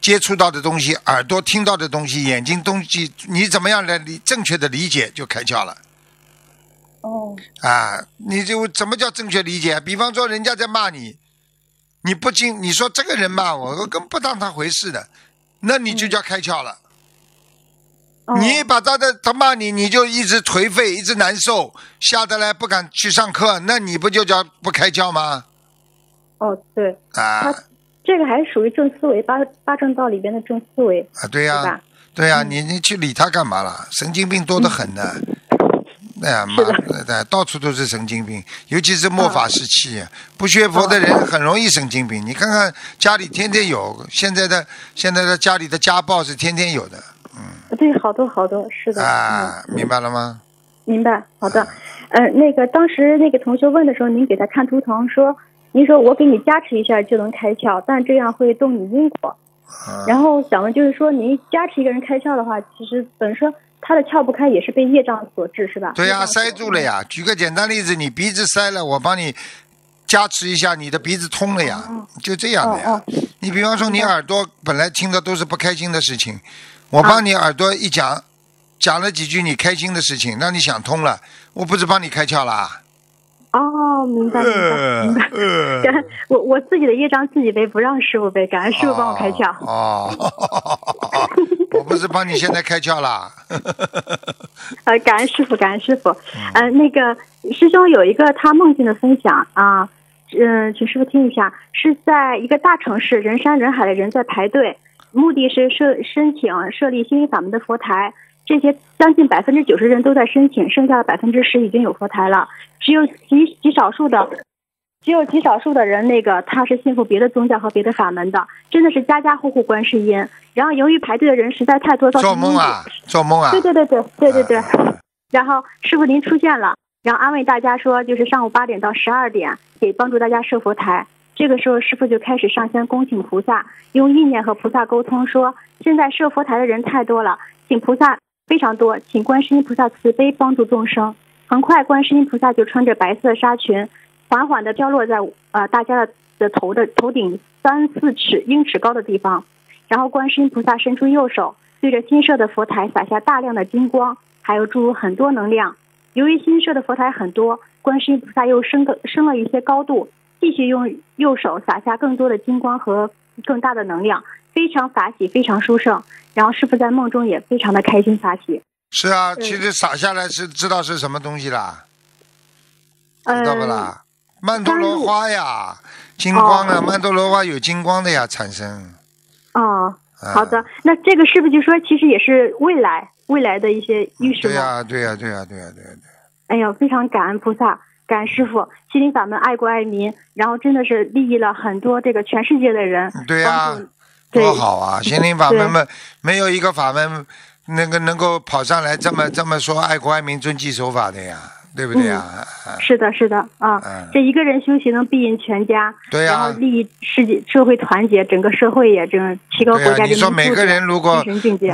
接触到的东西，耳朵听到的东西，眼睛东西，你怎么样来理正确的理解，就开窍了。哦，啊，你就怎么叫正确理解？比方说，人家在骂你，你不经你说这个人骂我，我根本不当他回事的，那你就叫开窍了。哦你把他的他骂你，你就一直颓废，一直难受，吓得来不敢去上课，那你不就叫不开窍吗？哦，对，啊他这个还是属于正思维，八八正道里边的正思维，啊，对呀、对呀、你你去理他干嘛了？神经病多得很呢。哎呀妈，对，到处都是神经病，尤其是末法时期，不学佛的人很容易神经病。你看看家里天天有，现在的现在的家里的家暴是天天有的嗯对，好多好多，是的，嗯，啊，明白了吗？明白，好的。呃，那个当时那个同学问的时候，您给他看图腾说，您说我给你加持一下就能开窍，但这样会动你因果。啊然后想问就是说，您加持一个人开窍的话，其实本身他的窍不开也是被业障所致，是吧？对呀、塞住了呀。举个简单例子，你鼻子塞了，我帮你加持一下，你的鼻子通了呀，就这样的呀。哦你比方说，你耳朵本来听的都是不开心的事情，我帮你耳朵一讲，讲了几句你开心的事情，让你想通了，我不是帮你开窍啦？哦，明白明白明白。呃感恩我我自己的业障自己背，不让师傅背，感恩师傅帮我开窍。哦，我不是帮你现在开窍啦？呃，感恩师傅，感恩师傅。呃，那个师兄有一个他梦境的分享啊，嗯、请师傅听一下，是在一个大城市，人山人海的人在排队，目的是设申请设立心灵法门的佛台。这些将近百分之九十人都在申请，剩下的百分之十已经有佛台了，只有极极少数的只有极少数的人，那个他是信奉别的宗教和别的法门的，真的是家家户户观世音。然后由于排队的人实在太多，造成做梦啊做梦啊！对对对对对对对。啊 然后师傅您出现了，然后安慰大家说，就是上午八点到十二点，给帮助大家设佛台。这个时候，师傅就开始上香恭请菩萨，用意念和菩萨沟通说，现在设佛台的人太多了，请菩萨非常多，请观世音菩萨慈悲帮助众生。很快，观世音菩萨就穿着白色纱裙，缓缓地飘落在呃大家的的头的头顶三四尺英尺高的地方。然后，观世音菩萨伸出右手，对着新设的佛台洒下大量的金光，还有注入很多能量。由于新设的佛台很多，观世音菩萨又升个升了一些高度，继续用右手洒下更多的金光和更大的能量，非常法喜，非常殊胜。然后师傅在梦中也非常的开心法喜。是啊，其实洒下来是知道是什么东西啦，呃知道不啦？曼陀罗花呀，金光啊，哦曼陀罗花有金光的呀，产生。哦，啊好的，那这个是不是就说其实也是未来未来的一些预示吗？对呀，对呀，对呀，对呀，对呀。哎呀，非常感恩菩萨，感恩师傅，心灵法门爱国爱民，然后真的是利益了很多这个全世界的人。对呀、多好啊！心灵法门们没有一个法门那个能够跑上来这么这么说爱国爱民、遵纪守法的呀，对不对呀？啊是的，是的啊，嗯这一个人修行能庇荫全家，对呀然后利益世界社会团结，整个社会也这个提高国家人民你说每个人如果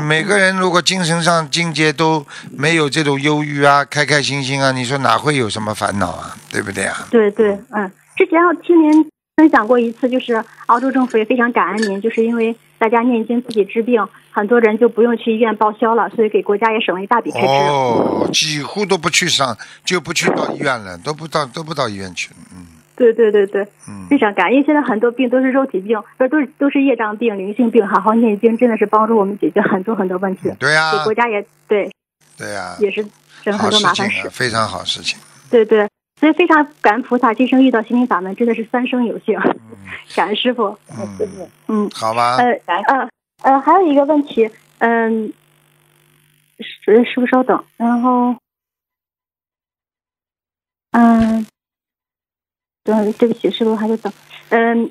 每个人如果精神上境界都没有这种忧郁啊、开开心心啊，你说哪会有什么烦恼啊？对不对啊？对对，嗯，之前我听您分享过一次，就是澳洲政府也非常感恩您，就是因为大家念经自己治病，很多人就不用去医院报销了，所以给国家也省了一大笔开支。哦，几乎都不去上，就不去到医院了，都不到都不到医院去了。嗯对对对对，嗯非常感恩，因为现在很多病都是肉体病，不是都是都是业障病、灵性病，好好念经真的是帮助我们解决很多很多问题，对呀、给国家也对对呀、也是省好很多麻烦事。非常好事情。对对，所以非常感恩菩萨，今生遇到心灵法门真的是三生有幸，感恩师傅。嗯，嗯，好吧。呃呃呃，还有一个问题，嗯，师师傅稍等，然后，嗯，等，对不起，师傅还得等，嗯，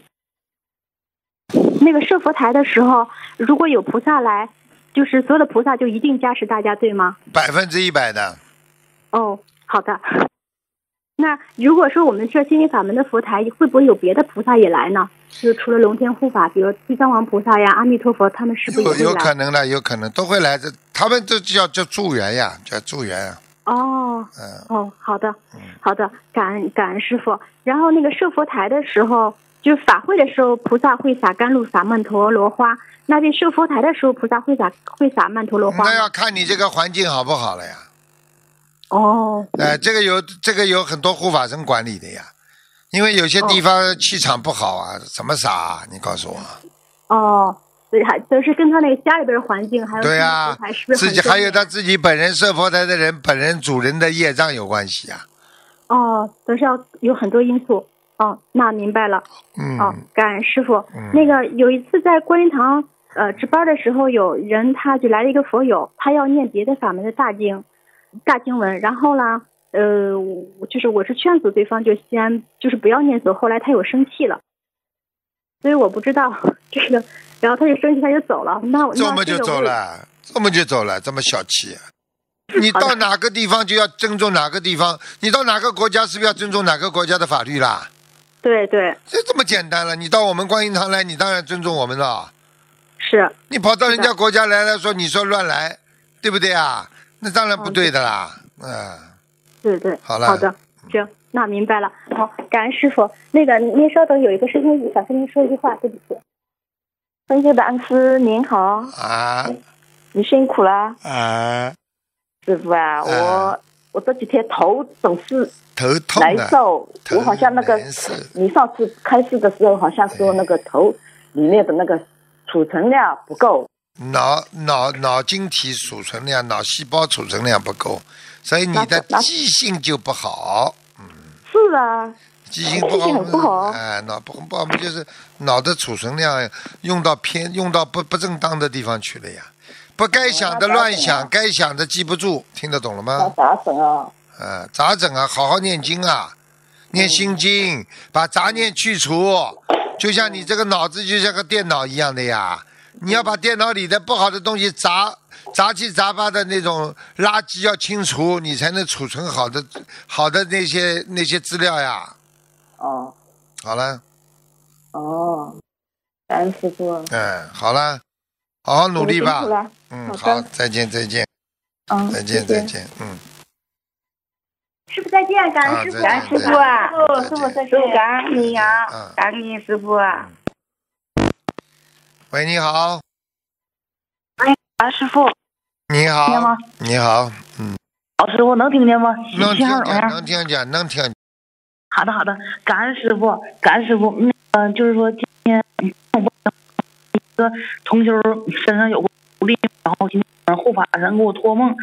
那个设佛台的时候，如果有菩萨来，就是所有的菩萨就一定加持大家，对吗？百分之一百的，哦，好的。那如果说我们设心灵法门的佛台，会不会有别的菩萨也来呢？就除了龙天护法，比如地藏王菩萨呀、阿弥陀佛，他们是不是也有有？可能的，有可能都会来这，他们这叫叫助缘呀，叫助缘呀。哦嗯，哦，好的嗯，好的，感恩感恩师傅。然后那个设佛台的时候，就是法会的时候，菩萨会撒甘露、撒曼陀罗花。那这设佛台的时候，菩萨会撒会撒曼陀罗花？那要看你这个环境好不好了呀。哦，哎、这个有这个有很多护法神管理的呀，因为有些地方气场不好啊，怎么撒、啊？你告诉我。哦，对，还都是跟他那个家里边的环境，还有对呀、呀、佛台是不是自己还有他自己本人设佛台的人，本人主人的业障有关系啊。哦，都是要有很多因素。哦，那明白了。嗯，哦，感恩师傅。嗯那个有一次在观音堂呃值班的时候，有人他就来了一个佛友，他要念别的法门的大经大经文，然后呢，呃，我就是我是劝阻对方就先就是不要念走，后来他有生气了，所以我不知道这个，然后他就生气他就走了，那我这么就走了，这么就走了，这么小气、啊。你到哪个地方就要尊重哪个地方，你到哪个国家是不是要尊重哪个国家的法律啦？对对这这么简单了。你到我们观音堂来，你当然尊重我们了。是你跑到人家国家来了，说你说乱来，对不对啊？那当然不对。的啦。嗯，对对，好了。好的，行，那明白了。好，感恩师傅。那个您稍等，有一个事情想跟您说一句话，对不起。尊敬的恩师您好，啊。你辛苦了，啊，师傅啊，嗯我我这几天头总是头痛啊，难受，我好像那个你上次开示的时候好像说那个头里面的那个储存量不够，脑脑脑晶体储存量、脑细胞储存量不够，所以你的记性就不好。嗯是啊，记性不好，记性很不好哎，脑不不好，就是脑的储存量用到偏用到不不正当的地方去了呀。不该想的乱想，该想的记不住，听得懂了吗？咋整啊？啊，咋整啊？好好念经啊！念心经，把杂念去除。就像你这个脑子就像个电脑一样的呀，你要把电脑里的不好的东西杂杂七杂八的那种垃圾要清除，你才能储存好的好的那些那些资料呀。哦。好了，哦，感恩师傅，嗯，好了，好好努力吧。嗯，好，再见，再见，嗯，再见，再见，嗯。师傅再见，感啊恩师傅，感恩师傅师傅再师傅见。感恩你呀嗯，感恩你师傅啊，喂，你好，啊，师傅，你听见好吗，你好，嗯，老师傅能听见吗？能听见？能听见，能听见。好的，好的，感恩师傅，感恩师傅。那个就是说，今天嗯我一个同修身上有个狐狸，然后今天护法神给我托梦，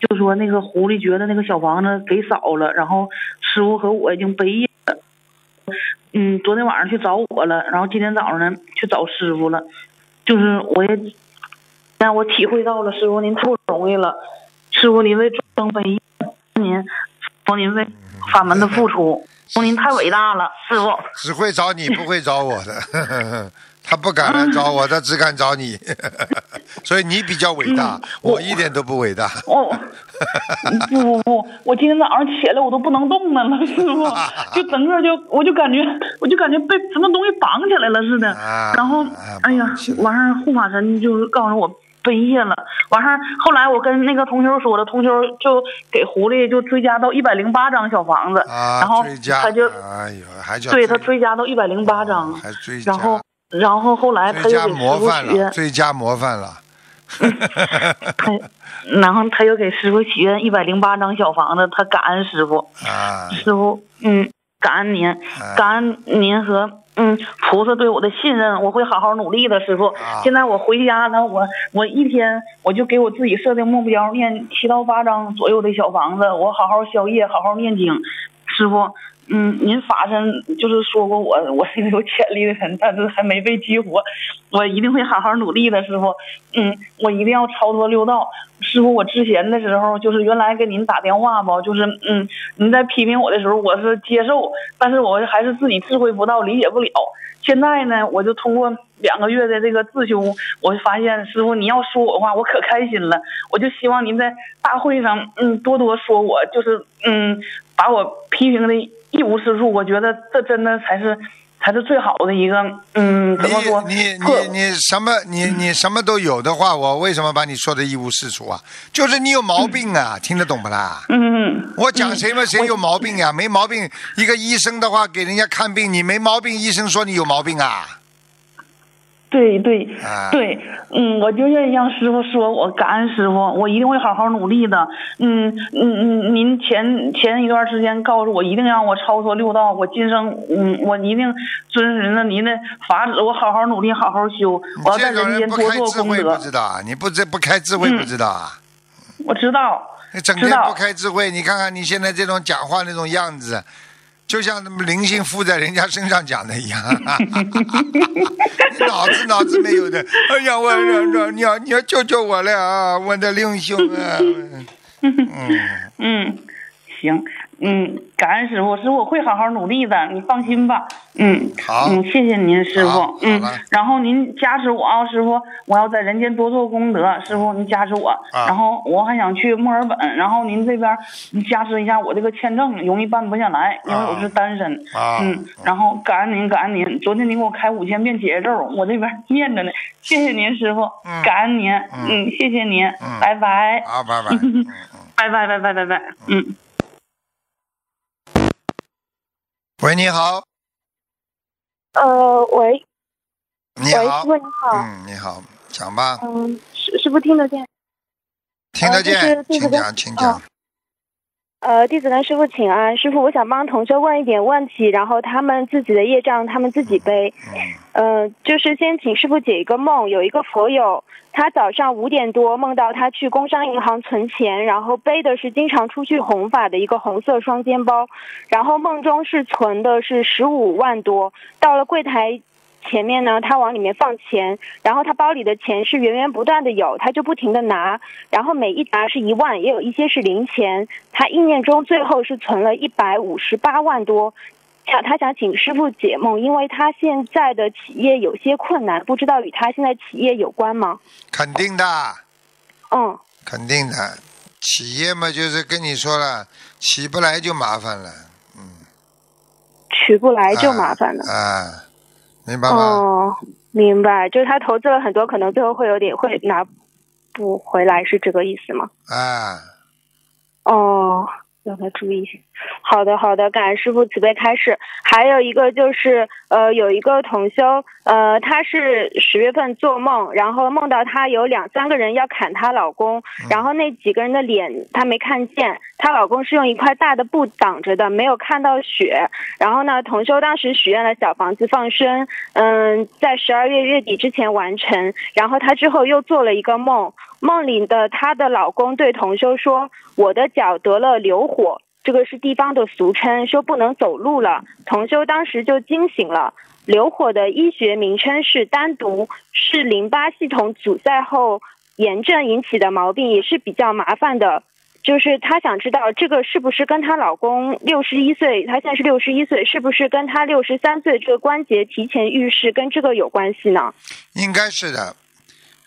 就说那个狐狸觉得那个小房子给少了，然后师傅和我已经背业了。嗯，昨天晚上去找我了，然后今天早上呢去找师傅了，就是我也让我体会到了师傅您太不容易了，师傅您为众生背业，您说您为法门的付出，说您太伟大了，师傅。只会找你，不会找我的。他不敢来找我，他只敢找你。所以你比较伟大，我一点都不伟大。哦，不不不，我今天早上起来我都不能动弹了，师傅，就整个就我就感觉我就感觉被什么东西绑起来了似的，啊然后啊哎呀完事儿护法神就告诉我背业了，完事儿后来我跟那个同修说了，同修就给狐狸就追加到一百零八张小房子，啊，然后他就哎呦，还叫对他追加到一百零八张，还追加，然后然后后来他又给师傅许愿，最佳模范了。他 然后他又给师傅许愿一百零八张小房子，他感恩师傅。啊，师傅，嗯，感恩您，啊感恩您和嗯菩萨对我的信任，我会好好努力的，师傅。啊现在我回家呢，我我一天我就给我自己设定目标，念七到八张左右的小房子，我好好宵夜，好好念经。师傅，嗯，您法身就是说过我 我是一个有潜力的人，但是还没被激活，我一定会好好努力的，师傅。嗯，我一定要超脱六道。师傅，我之前的时候就是原来给您打电话吧，就是嗯，您在批评我的时候，我是接受，但是我还是自己智慧不到，理解不了。现在呢，我就通过两个月的这个自修，我就发现师傅你要说我的话，我可开心了。我就希望您在大会上，嗯，多多说我，就是嗯，把我批评的一无是处。我觉得这真的才是才是最好的一个，嗯，怎么说？你你你你什么你你什么都有的话，我为什么把你说的一无是处啊？就是你有毛病啊，听得懂不啦？嗯，我讲谁嘛谁有毛病呀？没毛病，一个医生的话给人家看病，你没毛病，医生说你有毛病啊？对对啊对，嗯，我就愿意让师傅说我感恩师傅，我一定会好好努力的。嗯嗯嗯，您前前一段时间告诉我一定让我超脱六道，我今生嗯我一定遵循着您的法旨，我好好努力，好好修，我要在人间多做功德。知道啊？你不这不开智慧不知道啊？我知道，你整天不开智慧，你看看你现在这种讲话那种样子，就像那么灵性附在人家身上讲的一样，你 脑子脑子没有的。哎呀，我我你要你要救救我了啊，我的灵性啊！嗯，嗯，行，嗯，感恩师傅，师傅我会好好努力的，你放心吧。嗯，好嗯，谢谢您，师傅。嗯，然后您加持我啊，师傅，我要在人间多做功德，师傅您加持我。啊然后我还想去墨尔本，然后您这边你加持一下我这个签证，容易办不下来，因为我是单身。啊嗯，然后感恩您，感恩您。昨天您给我开五千遍解结咒，我这边念着呢。谢谢您，师傅，嗯感恩您。嗯，谢谢您，嗯拜拜。啊，拜拜。嗯嗯拜拜拜拜拜拜，嗯。喂，你好，呃，喂，喂，你好。师，傅你好，嗯，你好，讲吧，嗯，师师傅听得见？听得见，呃就是请讲，请讲。呃，弟子跟师傅请安。师傅，我想帮同学问一点问题，然后他们自己的业障他们自己背。呃，就是先请师傅解一个梦，有一个佛友，他早上五点多梦到他去工商银行存钱，然后背的是经常出去弘法的一个红色双肩包，然后梦中是存的是十五万多，到了柜台。前面呢，他往里面放钱，然后他包里的钱是源源不断的有，他就不停的拿，然后每一沓是一万，也有一些是零钱。他意念中最后是存了一百五十八万多，想他想请师傅解梦，因为他现在的企业有些困难，不知道与他现在企业有关吗？肯定的，嗯，肯定的。企业嘛，就是跟你说了，起不来就麻烦了，嗯取不来就麻烦了。啊，明白吗？哦，明白，就是他投资了很多，可能最后会有点会拿不回来，是这个意思吗？啊，哦，让他注意一下。好的，好的，感恩师傅慈悲开示。还有一个就是，呃，有一个同修，呃，她是十月份做梦，然后梦到她有两三个人要砍她老公，然后那几个人的脸她没看见，她老公是用一块大的布挡着的，没有看到血。然后呢，同修当时许愿了小房子放生，嗯，在十二月月底之前完成。然后她之后又做了一个梦，梦里的她的老公对同修说：“我的脚得了流火。”这个是地方的俗称，说不能走路了。同修当时就惊醒了。流火的医学名称是单独，是淋巴系统阻塞后炎症引起的毛病，也是比较麻烦的。就是她想知道这个是不是跟她老公六十一岁，她现在是六十一岁，是不是跟她六十三岁这个关节提前预示跟这个有关系呢？应该是的。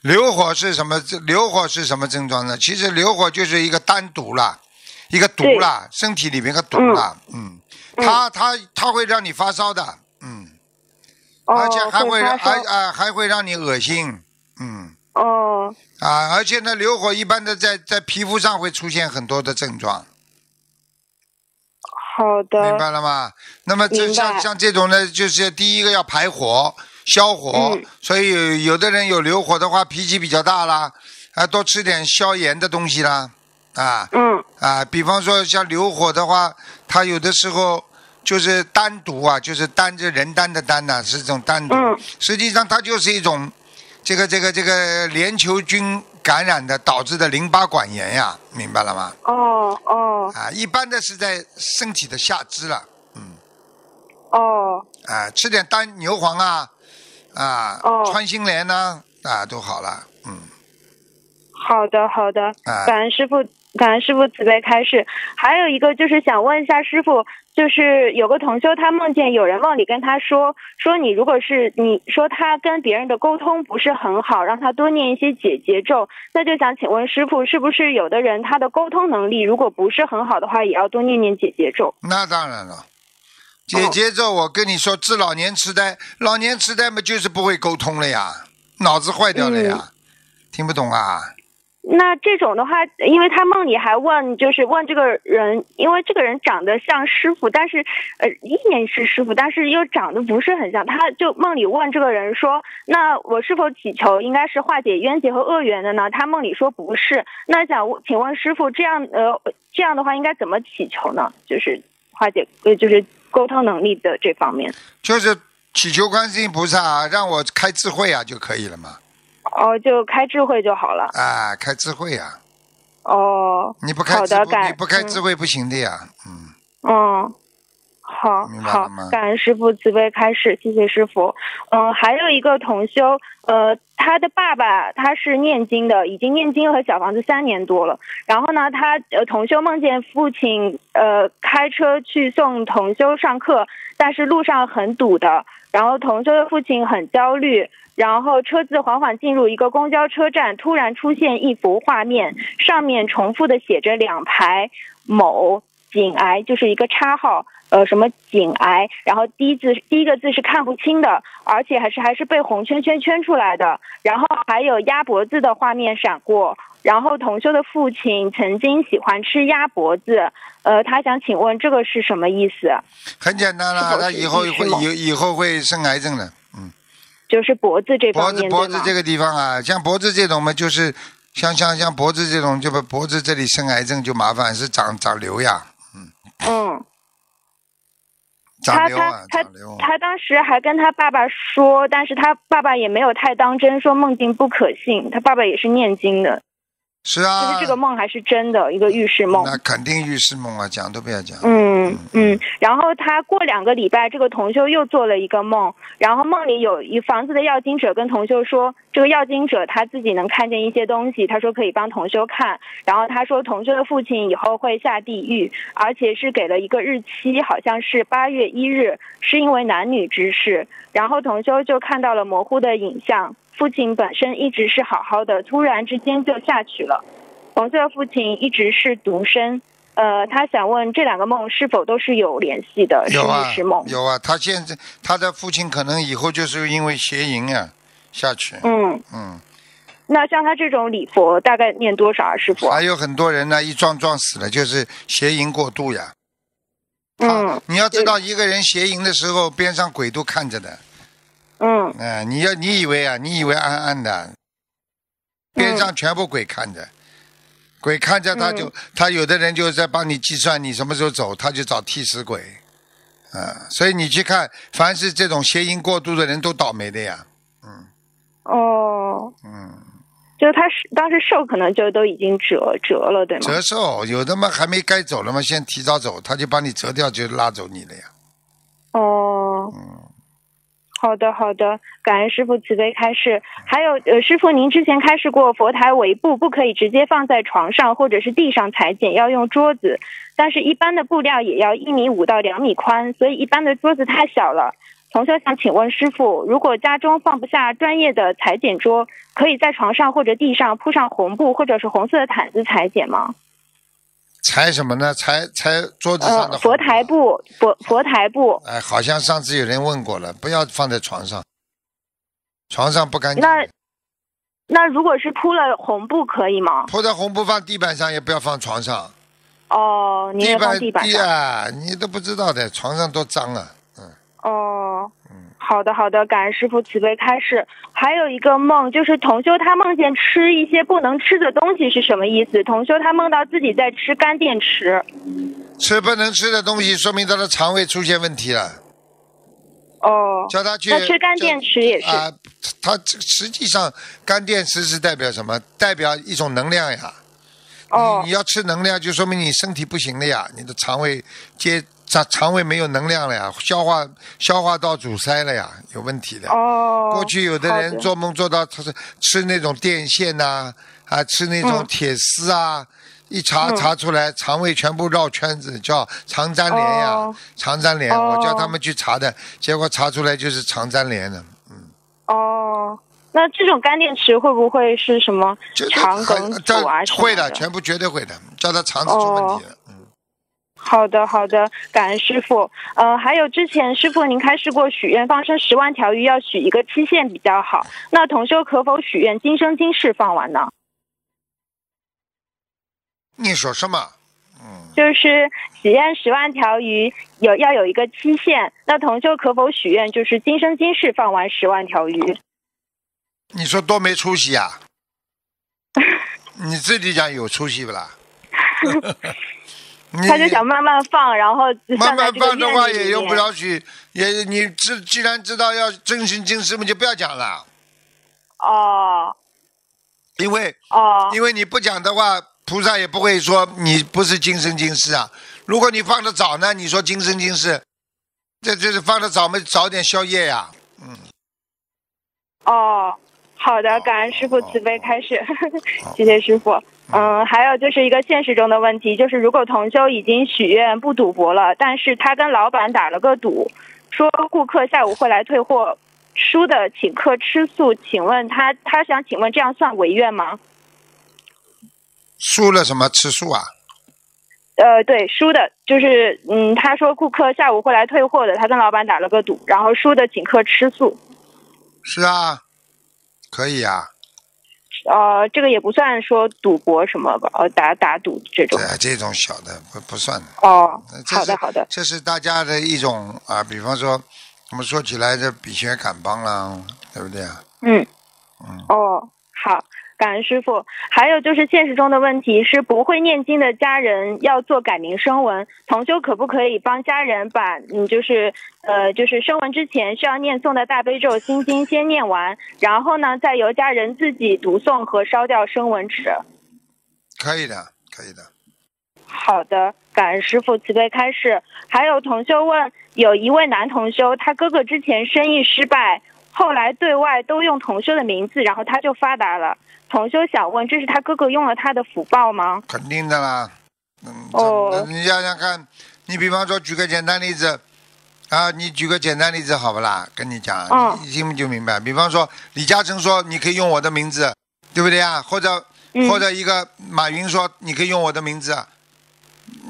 流火是什么？流火是什么症状呢？其实流火就是一个单毒了，一个毒了，身体里面个毒了。嗯，它它它会让你发烧的，嗯，而且还会让还啊还会让你恶心，嗯。哦。啊，而且呢，流火一般的在在皮肤上会出现很多的症状。好的。明白了吗？那么这像像这种呢，就是第一个要排火。消火，所以有的人有流火的话，脾气比较大啦，啊，多吃点消炎的东西啦，啊，嗯，啊，比方说像流火的话，它有的时候就是单独啊，就是单着人单的单呐、是这种单独，嗯，实际上它就是一种这个这个这个链球菌感染的导致的淋巴管炎呀，明白了吗？哦哦，啊，一般的是在身体的下肢了，嗯，哦，啊，吃点丹牛黄啊。啊，哦、穿心莲呢，啊，都好了，嗯。好的，好的，啊、感恩师傅，感恩师傅慈悲开示。还有一个就是想问一下师傅，就是有个同修他梦见有人梦里跟他说，说你如果是你说他跟别人的沟通不是很好，让他多念一些解结咒，那就想请问师傅，是不是有的人他的沟通能力如果不是很好的话，也要多念念解结咒？那当然了。解结咒，我跟你说，治老年痴呆，老年痴呆嘛，就是不会沟通了呀，脑子坏掉了呀，嗯、听不懂啊？那这种的话，因为他梦里还问，就是问这个人，因为这个人长得像师傅，但是呃，意念是师傅，但是又长得不是很像，他就梦里问这个人说：“那我是否祈求应该是化解冤结和恶缘的呢？”他梦里说不是。那想请问师傅，这样呃这样的话应该怎么祈求呢？就是化解呃就是。沟通能力的这方面，就是祈求观世音菩萨让我开智慧啊就可以了嘛。哦，就开智慧就好了。啊，开智慧啊。哦。你不开智慧，你不开智慧不行的呀。嗯。嗯。好，好，感恩师傅慈悲开示，谢谢师傅。嗯，还有一个同修，呃，他的爸爸他是念经的，已经念经和小房子三年多了。然后呢，他呃同修梦见父亲呃开车去送同修上课，但是路上很堵的，然后同修的父亲很焦虑。然后车子缓缓进入一个公交车站，突然出现一幅画面，上面重复的写着两排某颈癌，就是一个叉号。呃，什么颈癌？然后第一字第一个字是看不清的，而且还是还是被红圈圈圈出来的。然后还有鸭脖子的画面闪过。然后同修的父亲曾经喜欢吃鸭脖子，呃，他想请问这个是什么意思？很简单了，他以后会以以后会生癌症的，嗯。就是脖子这。脖子脖子这个地方啊，像脖子这种嘛，就是像像像脖子这种，就把脖子这里生癌症就麻烦，是长长瘤呀，嗯。嗯。他他他他当时还跟他爸爸说，但是他爸爸也没有太当真，说梦境不可信。他爸爸也是念经的。是啊，就是这个梦还是真的一个预示梦。那肯定预示梦啊，讲都不要讲。嗯。嗯，然后他过两个礼拜，这个同修又做了一个梦，然后梦里有一房子的要经者跟同修说，这个要经者他自己能看见一些东西，他说可以帮同修看，然后他说同修的父亲以后会下地狱，而且是给了一个日期，好像是八月一日，是因为男女之事，然后同修就看到了模糊的影像，父亲本身一直是好好的，突然之间就下去了。红色的父亲一直是独身，呃，他想问这两个梦是否都是有联系的，是有啊预示梦？有啊，他现在他的父亲可能以后就是因为邪淫啊下去。嗯，嗯，那像他这种礼佛大概念多少啊，师傅？还有很多人呢，一撞撞死了，就是邪淫过度呀。嗯你要知道，一个人邪淫的时候，边上鬼都看着的。嗯。哎、你要你以为啊，你以为暗暗的，边上全部鬼看着，鬼看着他就、嗯。他有的人就在帮你计算你什么时候走，他就找替死鬼，啊、所以你去看，凡是这种邪淫过度的人都倒霉的呀，嗯哦，嗯，就是他是当时寿可能就都已经折折了，对吗？折寿有的嘛还没该走了嘛，先提早走，他就把你折掉，就拉走你了呀，哦，嗯好的好的，感恩师傅慈悲开示。还有呃，师傅您之前开示过，佛台围布不可以直接放在床上或者是地上裁剪，要用桌子。但是，一般的布料也要一米五到两米宽，所以一般的桌子太小了。同学想请问师傅，如果家中放不下专业的裁剪桌，可以在床上或者地上铺上红布或者是红色的毯子裁剪吗？裁什么呢？裁裁桌子上的呃，佛台布，佛佛台布。哎，好像上次有人问过了，不要放在床上，床上不干净。那那如果是铺了红布可以吗？铺在红布放地板上，也不要放床上。哦，你也放地板上。啊，你都不知道的，床上多脏啊！嗯哦，好的好的，感恩师傅慈悲开示。还有一个梦，就是同修他梦见吃一些不能吃的东西是什么意思？同修他梦到自己在吃干电池。吃不能吃的东西，说明他的肠胃出现问题了。哦，叫他去。那吃干电池也是。啊，他实际上干电池是代表什么？代表一种能量呀。哦。你要吃能量，就说明你身体不行了呀，你的肠胃接肠肠胃没有能量了呀，消化消化道阻塞了呀，有问题的。哦。过去有的人做梦做到他是吃那种电线呐、啊，吃那种铁丝啊，一查嗯查出来，肠胃全部绕圈子，叫肠粘连呀，哦肠粘连。哦我叫他们去查的，结果查出来就是肠粘连了。嗯哦，那这种干电池会不会是什么肠梗阻啊会的，全部绝对会的，叫他肠子出问题了。好的，好的，感恩师傅。呃，还有之前师傅您开示过许愿放生十万条鱼要许一个期限比较好，那同修可否许愿今生今世放完呢？你说什么？嗯就是许愿十万条鱼有要有一个期限，那同修可否许愿就是今生今世放完十万条鱼？你说多没出息呀、你自己讲有出息不啦？你他就想慢慢放，然后慢慢放的话也用不着许，也你知既然知道要真心今世嘛，就不要讲了，哦因为哦，因为你不讲的话，菩萨也不会说你不是今生今世啊。如果你放的早呢，你说今生今世，这就是放的早嘛，早点宵夜呀。嗯哦，好的，感恩师傅慈悲开始，谢谢师傅。嗯，还有就是一个现实中的问题，就是如果同修已经许愿不赌博了，但是他跟老板打了个赌，说顾客下午会来退货，输的请客吃素，请问他他想请问这样算违愿吗？输了什么吃素啊？呃，对，输的就是嗯，他说顾客下午会来退货的，他跟老板打了个赌，然后输的请客吃素。是啊，可以啊，呃，这个也不算说赌博什么吧，呃，打打赌这种。对，这种小的不不算的。哦，好的好的。这是大家的一种啊，比方说我们说起来这比学赶帮啦，对不对啊？嗯，哦，好，感恩师傅。还有就是现实中的问题是，不会念经的家人要做改名声文，同修可不可以帮家人把嗯，就是呃，就是声文之前需要念诵的大悲咒、心经先念完，然后呢，再由家人自己读诵和烧掉声文纸。可以的，可以的。好的，感恩师傅慈悲开示。还有同修问，有一位男同修，他哥哥之前生意失败，后来对外都用同修的名字，然后他就发达了。同修想问，这是他哥哥用了他的福报吗？肯定的啦。嗯，哦你想想看，你比方说举个简单例子，啊，你举个简单例子好不啦？跟你讲，嗯你听不就明白？比方说李嘉诚说你可以用我的名字，对不对啊？或者、嗯或者一个马云说你可以用我的名字，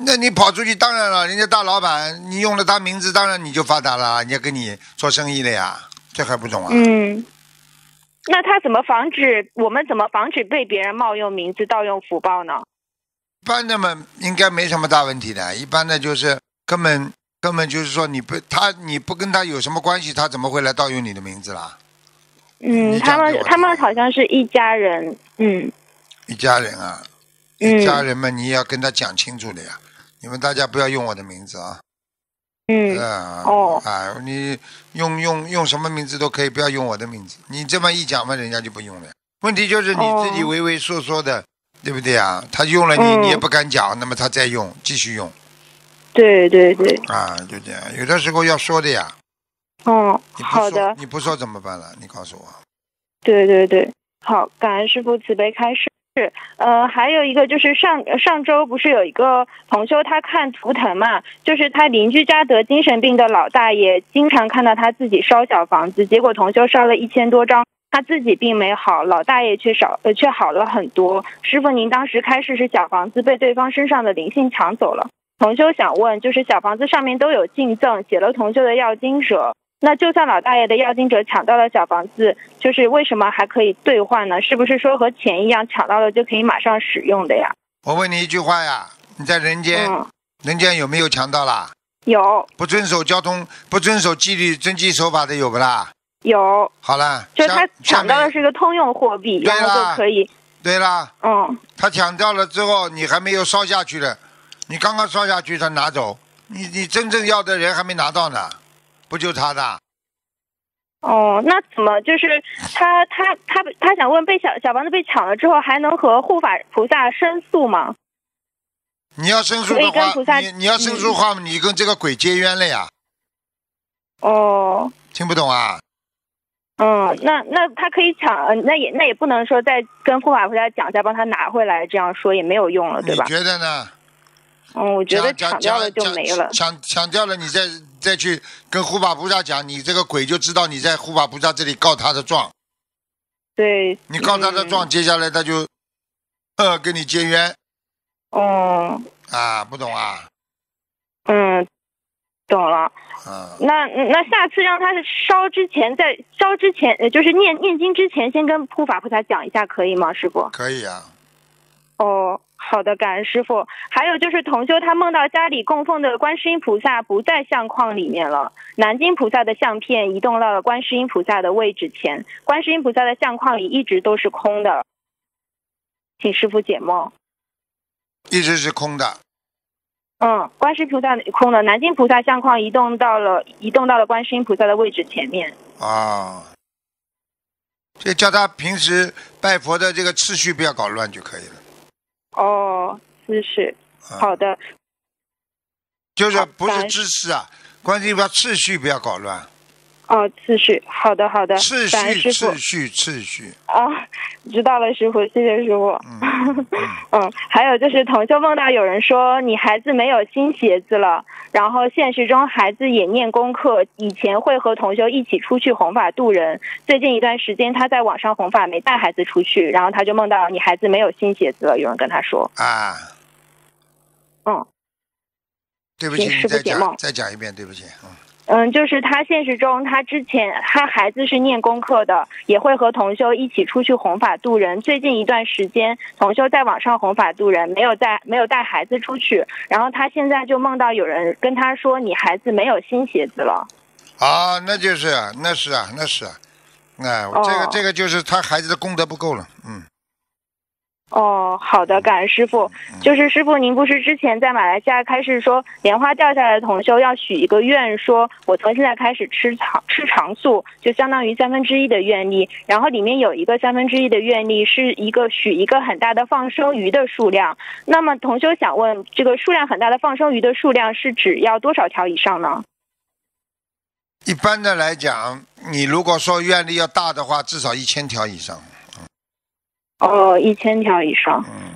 那你跑出去当然了，人家大老板你用了他名字，当然你就发达了，人家跟你做生意了呀，这还不懂啊？嗯，那他怎么防止我们怎么防止被别人冒用名字盗用福报呢？一般的嘛，应该没什么大问题的。一般的就是根本根本就是说你不他你不跟他有什么关系，他怎么会来盗用你的名字啦？嗯，他们他们好像是一家人。嗯一家人啊，嗯一家人嘛，你也要跟他讲清楚的呀。你们大家不要用我的名字啊。嗯啊、哦啊，你用用用什么名字都可以，不要用我的名字。你这么一讲嘛，人家就不用了。问题就是你自己哦畏畏缩缩的，对不对啊？他用了你，嗯你也不敢讲，那么他再用，继续用对对对，啊，就这样。有的时候要说的呀。嗯，你不说好的，你不说怎么办了？你告诉我。对对对，好，感恩师傅慈悲开示。是呃，还有一个就是上上周不是有一个同修他看图腾嘛，就是他邻居家得精神病的老大爷，经常看到他自己烧小房子，结果同修烧了一千多张，他自己并没好，老大爷却少呃却好了很多。师傅，您当时开示是小房子被对方身上的灵性抢走了。同修想问，就是小房子上面都有敬赠，写了同修的要经者，那就算老大爷的要经者抢到了小房子，就是为什么还可以兑换呢？是不是说和钱一样，抢到了就可以马上使用的呀？我问你一句话呀，你在人间，嗯，人间有没有强盗啦？有不遵守交通、不遵守纪律、遵纪守法的有不啦？有，好了，就他抢到的是个通用货币，对然后就可以，对啦，嗯，他抢到了之后，你还没有烧下去的，你刚刚烧下去，他拿走，你你真正要的人还没拿到呢，不就他的？哦，那怎么就是 他他他他想问，被小小房子被抢了之后，还能和护法菩萨申诉吗？你要申诉的话，你你要申诉的话，你跟这个鬼结冤了呀？哦，听不懂啊？嗯，那那他可以抢，呃那也那也不能说再跟护法菩萨讲，再帮他拿回来，这样说也没有用了，对吧？你觉得呢？嗯，我觉得讲抢掉了就没了。抢抢掉了，你再再去跟护法菩萨讲，你这个鬼就知道你在护法菩萨这里告他的状，对，你告他的状，嗯接下来他就，呃，跟你结冤哦，啊，不懂啊？嗯，懂了。啊，那那下次让他烧之前，在烧之前，呃，就是念念经之前，先跟护法菩萨讲一下，可以吗，师傅？可以啊。哦，好的，感恩师傅。还有就是同修他梦到家里供奉的观世音菩萨不在相框里面了，南京菩萨的相片移动到了观世音菩萨的位置前，观世音菩萨的相框里一直都是空的，请师傅解梦。一直是空的，嗯，观世音菩萨空的，南京菩萨相框移动到了移动到了观世音菩萨的位置前面。啊，这叫他平时拜佛的这个次序不要搞乱就可以了。哦，姿势，啊、好的，就是不是感恩知识啊，关键把次序不要搞乱，哦，次序，好的，好的，次序次序次序，啊，知道了，师傅，谢谢师傅。嗯还有就是同修梦到有人说你孩子没有新鞋子了，然后现实中孩子也念功课，以前会和同修一起出去弘法度人，最近一段时间他在网上弘法没带孩子出去，然后他就梦到你孩子没有新鞋子了，有人跟他说，啊，嗯。对不起，你再讲再讲一遍，对不起，嗯，嗯，就是他现实中，他之前他孩子是念功课的，也会和同修一起出去弘法度人。最近一段时间，同修在网上弘法度人，没有带没有带孩子出去。然后他现在就梦到有人跟他说：“你孩子没有新鞋子了。啊，那就是啊，那是啊，那是啊，哎，我这个哦这个就是他孩子的功德不够了，嗯，”哦，好的，感恩师傅。就是师傅，您不是之前在马来西亚开始说莲花掉下来的同修要许一个愿，说我从现在开始吃长吃长素，就相当于三分之一的愿力。然后里面有一个三分之一的愿力是一个许一个很大的放生鱼的数量。那么同修想问，这个数量很大的放生鱼的数量是指要多少条以上呢？一般的来讲，你如果说愿力要大的话，至少一千条以上。哦，一千条以上。嗯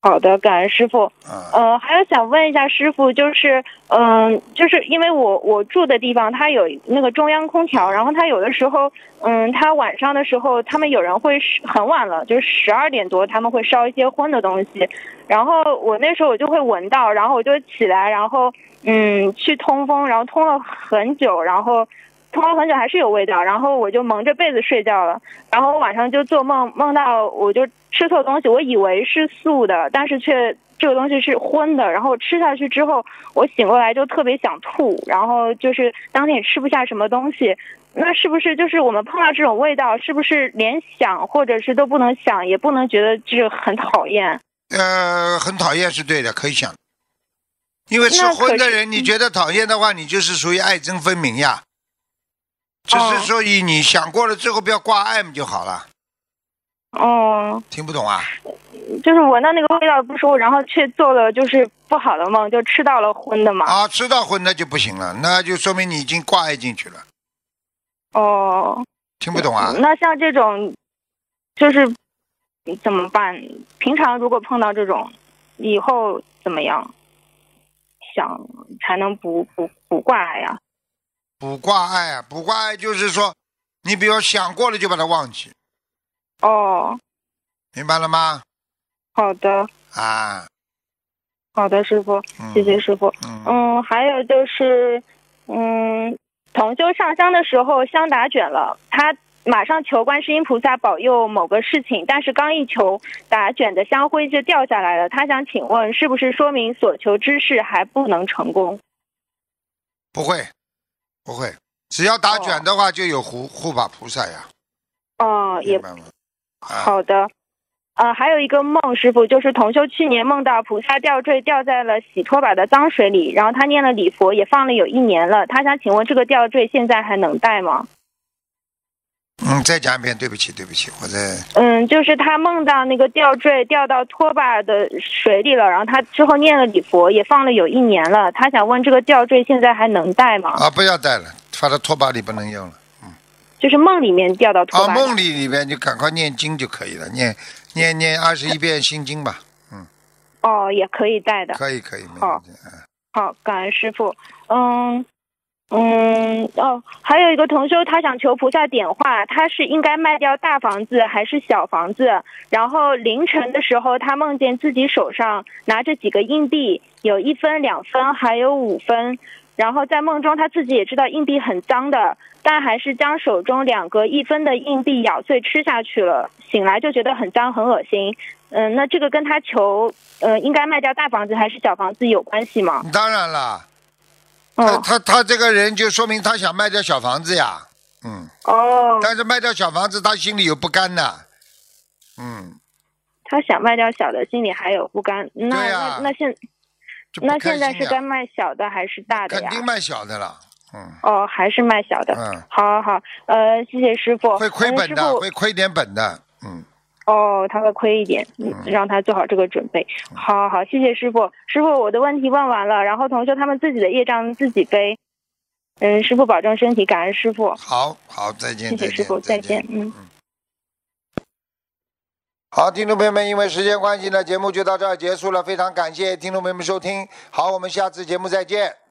好的，感恩师傅。啊，呃，还有想问一下师傅，就是，嗯、就是因为我我住的地方它有那个中央空调，然后它有的时候，嗯，它晚上的时候，他们有人会是很晚了，就是十二点多，他们会烧一些荤的东西，然后我那时候我就会闻到，然后我就起来，然后嗯去通风，然后通了很久，然后。通了很久还是有味道，然后我就蒙着被子睡觉了，然后晚上就做梦，梦到我就吃错东西，我以为是素的，但是却这个东西是荤的，然后吃下去之后，我醒过来就特别想吐，然后就是当天也吃不下什么东西。那是不是就是我们碰到这种味道，是不是连想或者是都不能想，也不能觉得这个很讨厌？呃，很讨厌是对的，可以想。因为吃荤的人，你觉得讨厌的话，你就是属于爱憎分明呀。只哦是所以你想过了之后不要挂碍就好了，哦，听不懂啊？就是闻到那个味道不舒服，然后却做了就是不好的梦，就吃到了荤的嘛。啊，吃到荤的就不行了，那就说明你已经挂碍进去了，哦，听不懂啊？那像这种，就是怎么办？平常如果碰到这种，以后怎么样？想才能不不不挂碍呀？补挂碍啊，补挂碍就是说，你比如想过了就把它忘记，哦，明白了吗？好的，啊，好的，师傅，嗯谢谢师傅。嗯，嗯，还有就是，嗯，同修上香的时候香打卷了，他马上求观世音菩萨保佑某个事情，但是刚一求，打卷的香灰就掉下来了。他想请问，是不是说明所求之事还不能成功？不会，不会，只要打卷的话，就有护护法菩萨呀，哦，也明白吗？啊，好的。呃，还有一个梦，师傅就是同修去年梦到菩萨吊坠掉在了洗拖把的脏水里，然后他念了礼佛，也放了有一年了。他想请问这个吊坠现在还能戴吗？嗯，再讲一遍，对不起，对不起，我在嗯，就是他梦到那个吊坠掉到拖把的水里了，然后他之后念了礼佛，也放了有一年了。他想问这个吊坠现在还能戴吗？啊，不要戴了，放到拖把里不能用了。嗯就是梦里面掉到拖啊，把里。梦里里面就赶快念经就可以了，念念念二十一遍心经吧，嗯哦，也可以戴的。可以可以，没好问题。嗯好，感恩师傅。嗯嗯哦，还有一个同修，他想求菩萨点化，他是应该卖掉大房子还是小房子？然后凌晨的时候，他梦见自己手上拿着几个硬币，有一分、两分，还有五分。然后在梦中，他自己也知道硬币很脏的，但还是将手中两个一分的硬币咬碎吃下去了。醒来就觉得很脏、很恶心。嗯，那这个跟他求，呃，应该卖掉大房子还是小房子有关系吗？当然了，他哦他他这个人就说明他想卖掉小房子呀，嗯，哦，但是卖掉小房子他心里有不甘呐，嗯，他想卖掉小的，心里还有不甘。那、那那现那现在是该卖小的还是大的呀？肯定卖小的了，嗯哦，还是卖小的。嗯，好好好，呃，谢谢师傅。会亏嗯本的，会亏点本的，嗯，哦，他会亏一点，嗯嗯让他做好这个准备。好好好，谢谢师傅。师傅，我的问题问完了，然后同学他们自己的业障自己背。嗯，师傅保重身体，感恩师傅。好好，再见，再见，谢谢师傅，再见。嗯。好，听众朋友们，因为时间关系呢，节目就到这儿结束了。非常感谢听众朋友们收听，好，我们下次节目再见。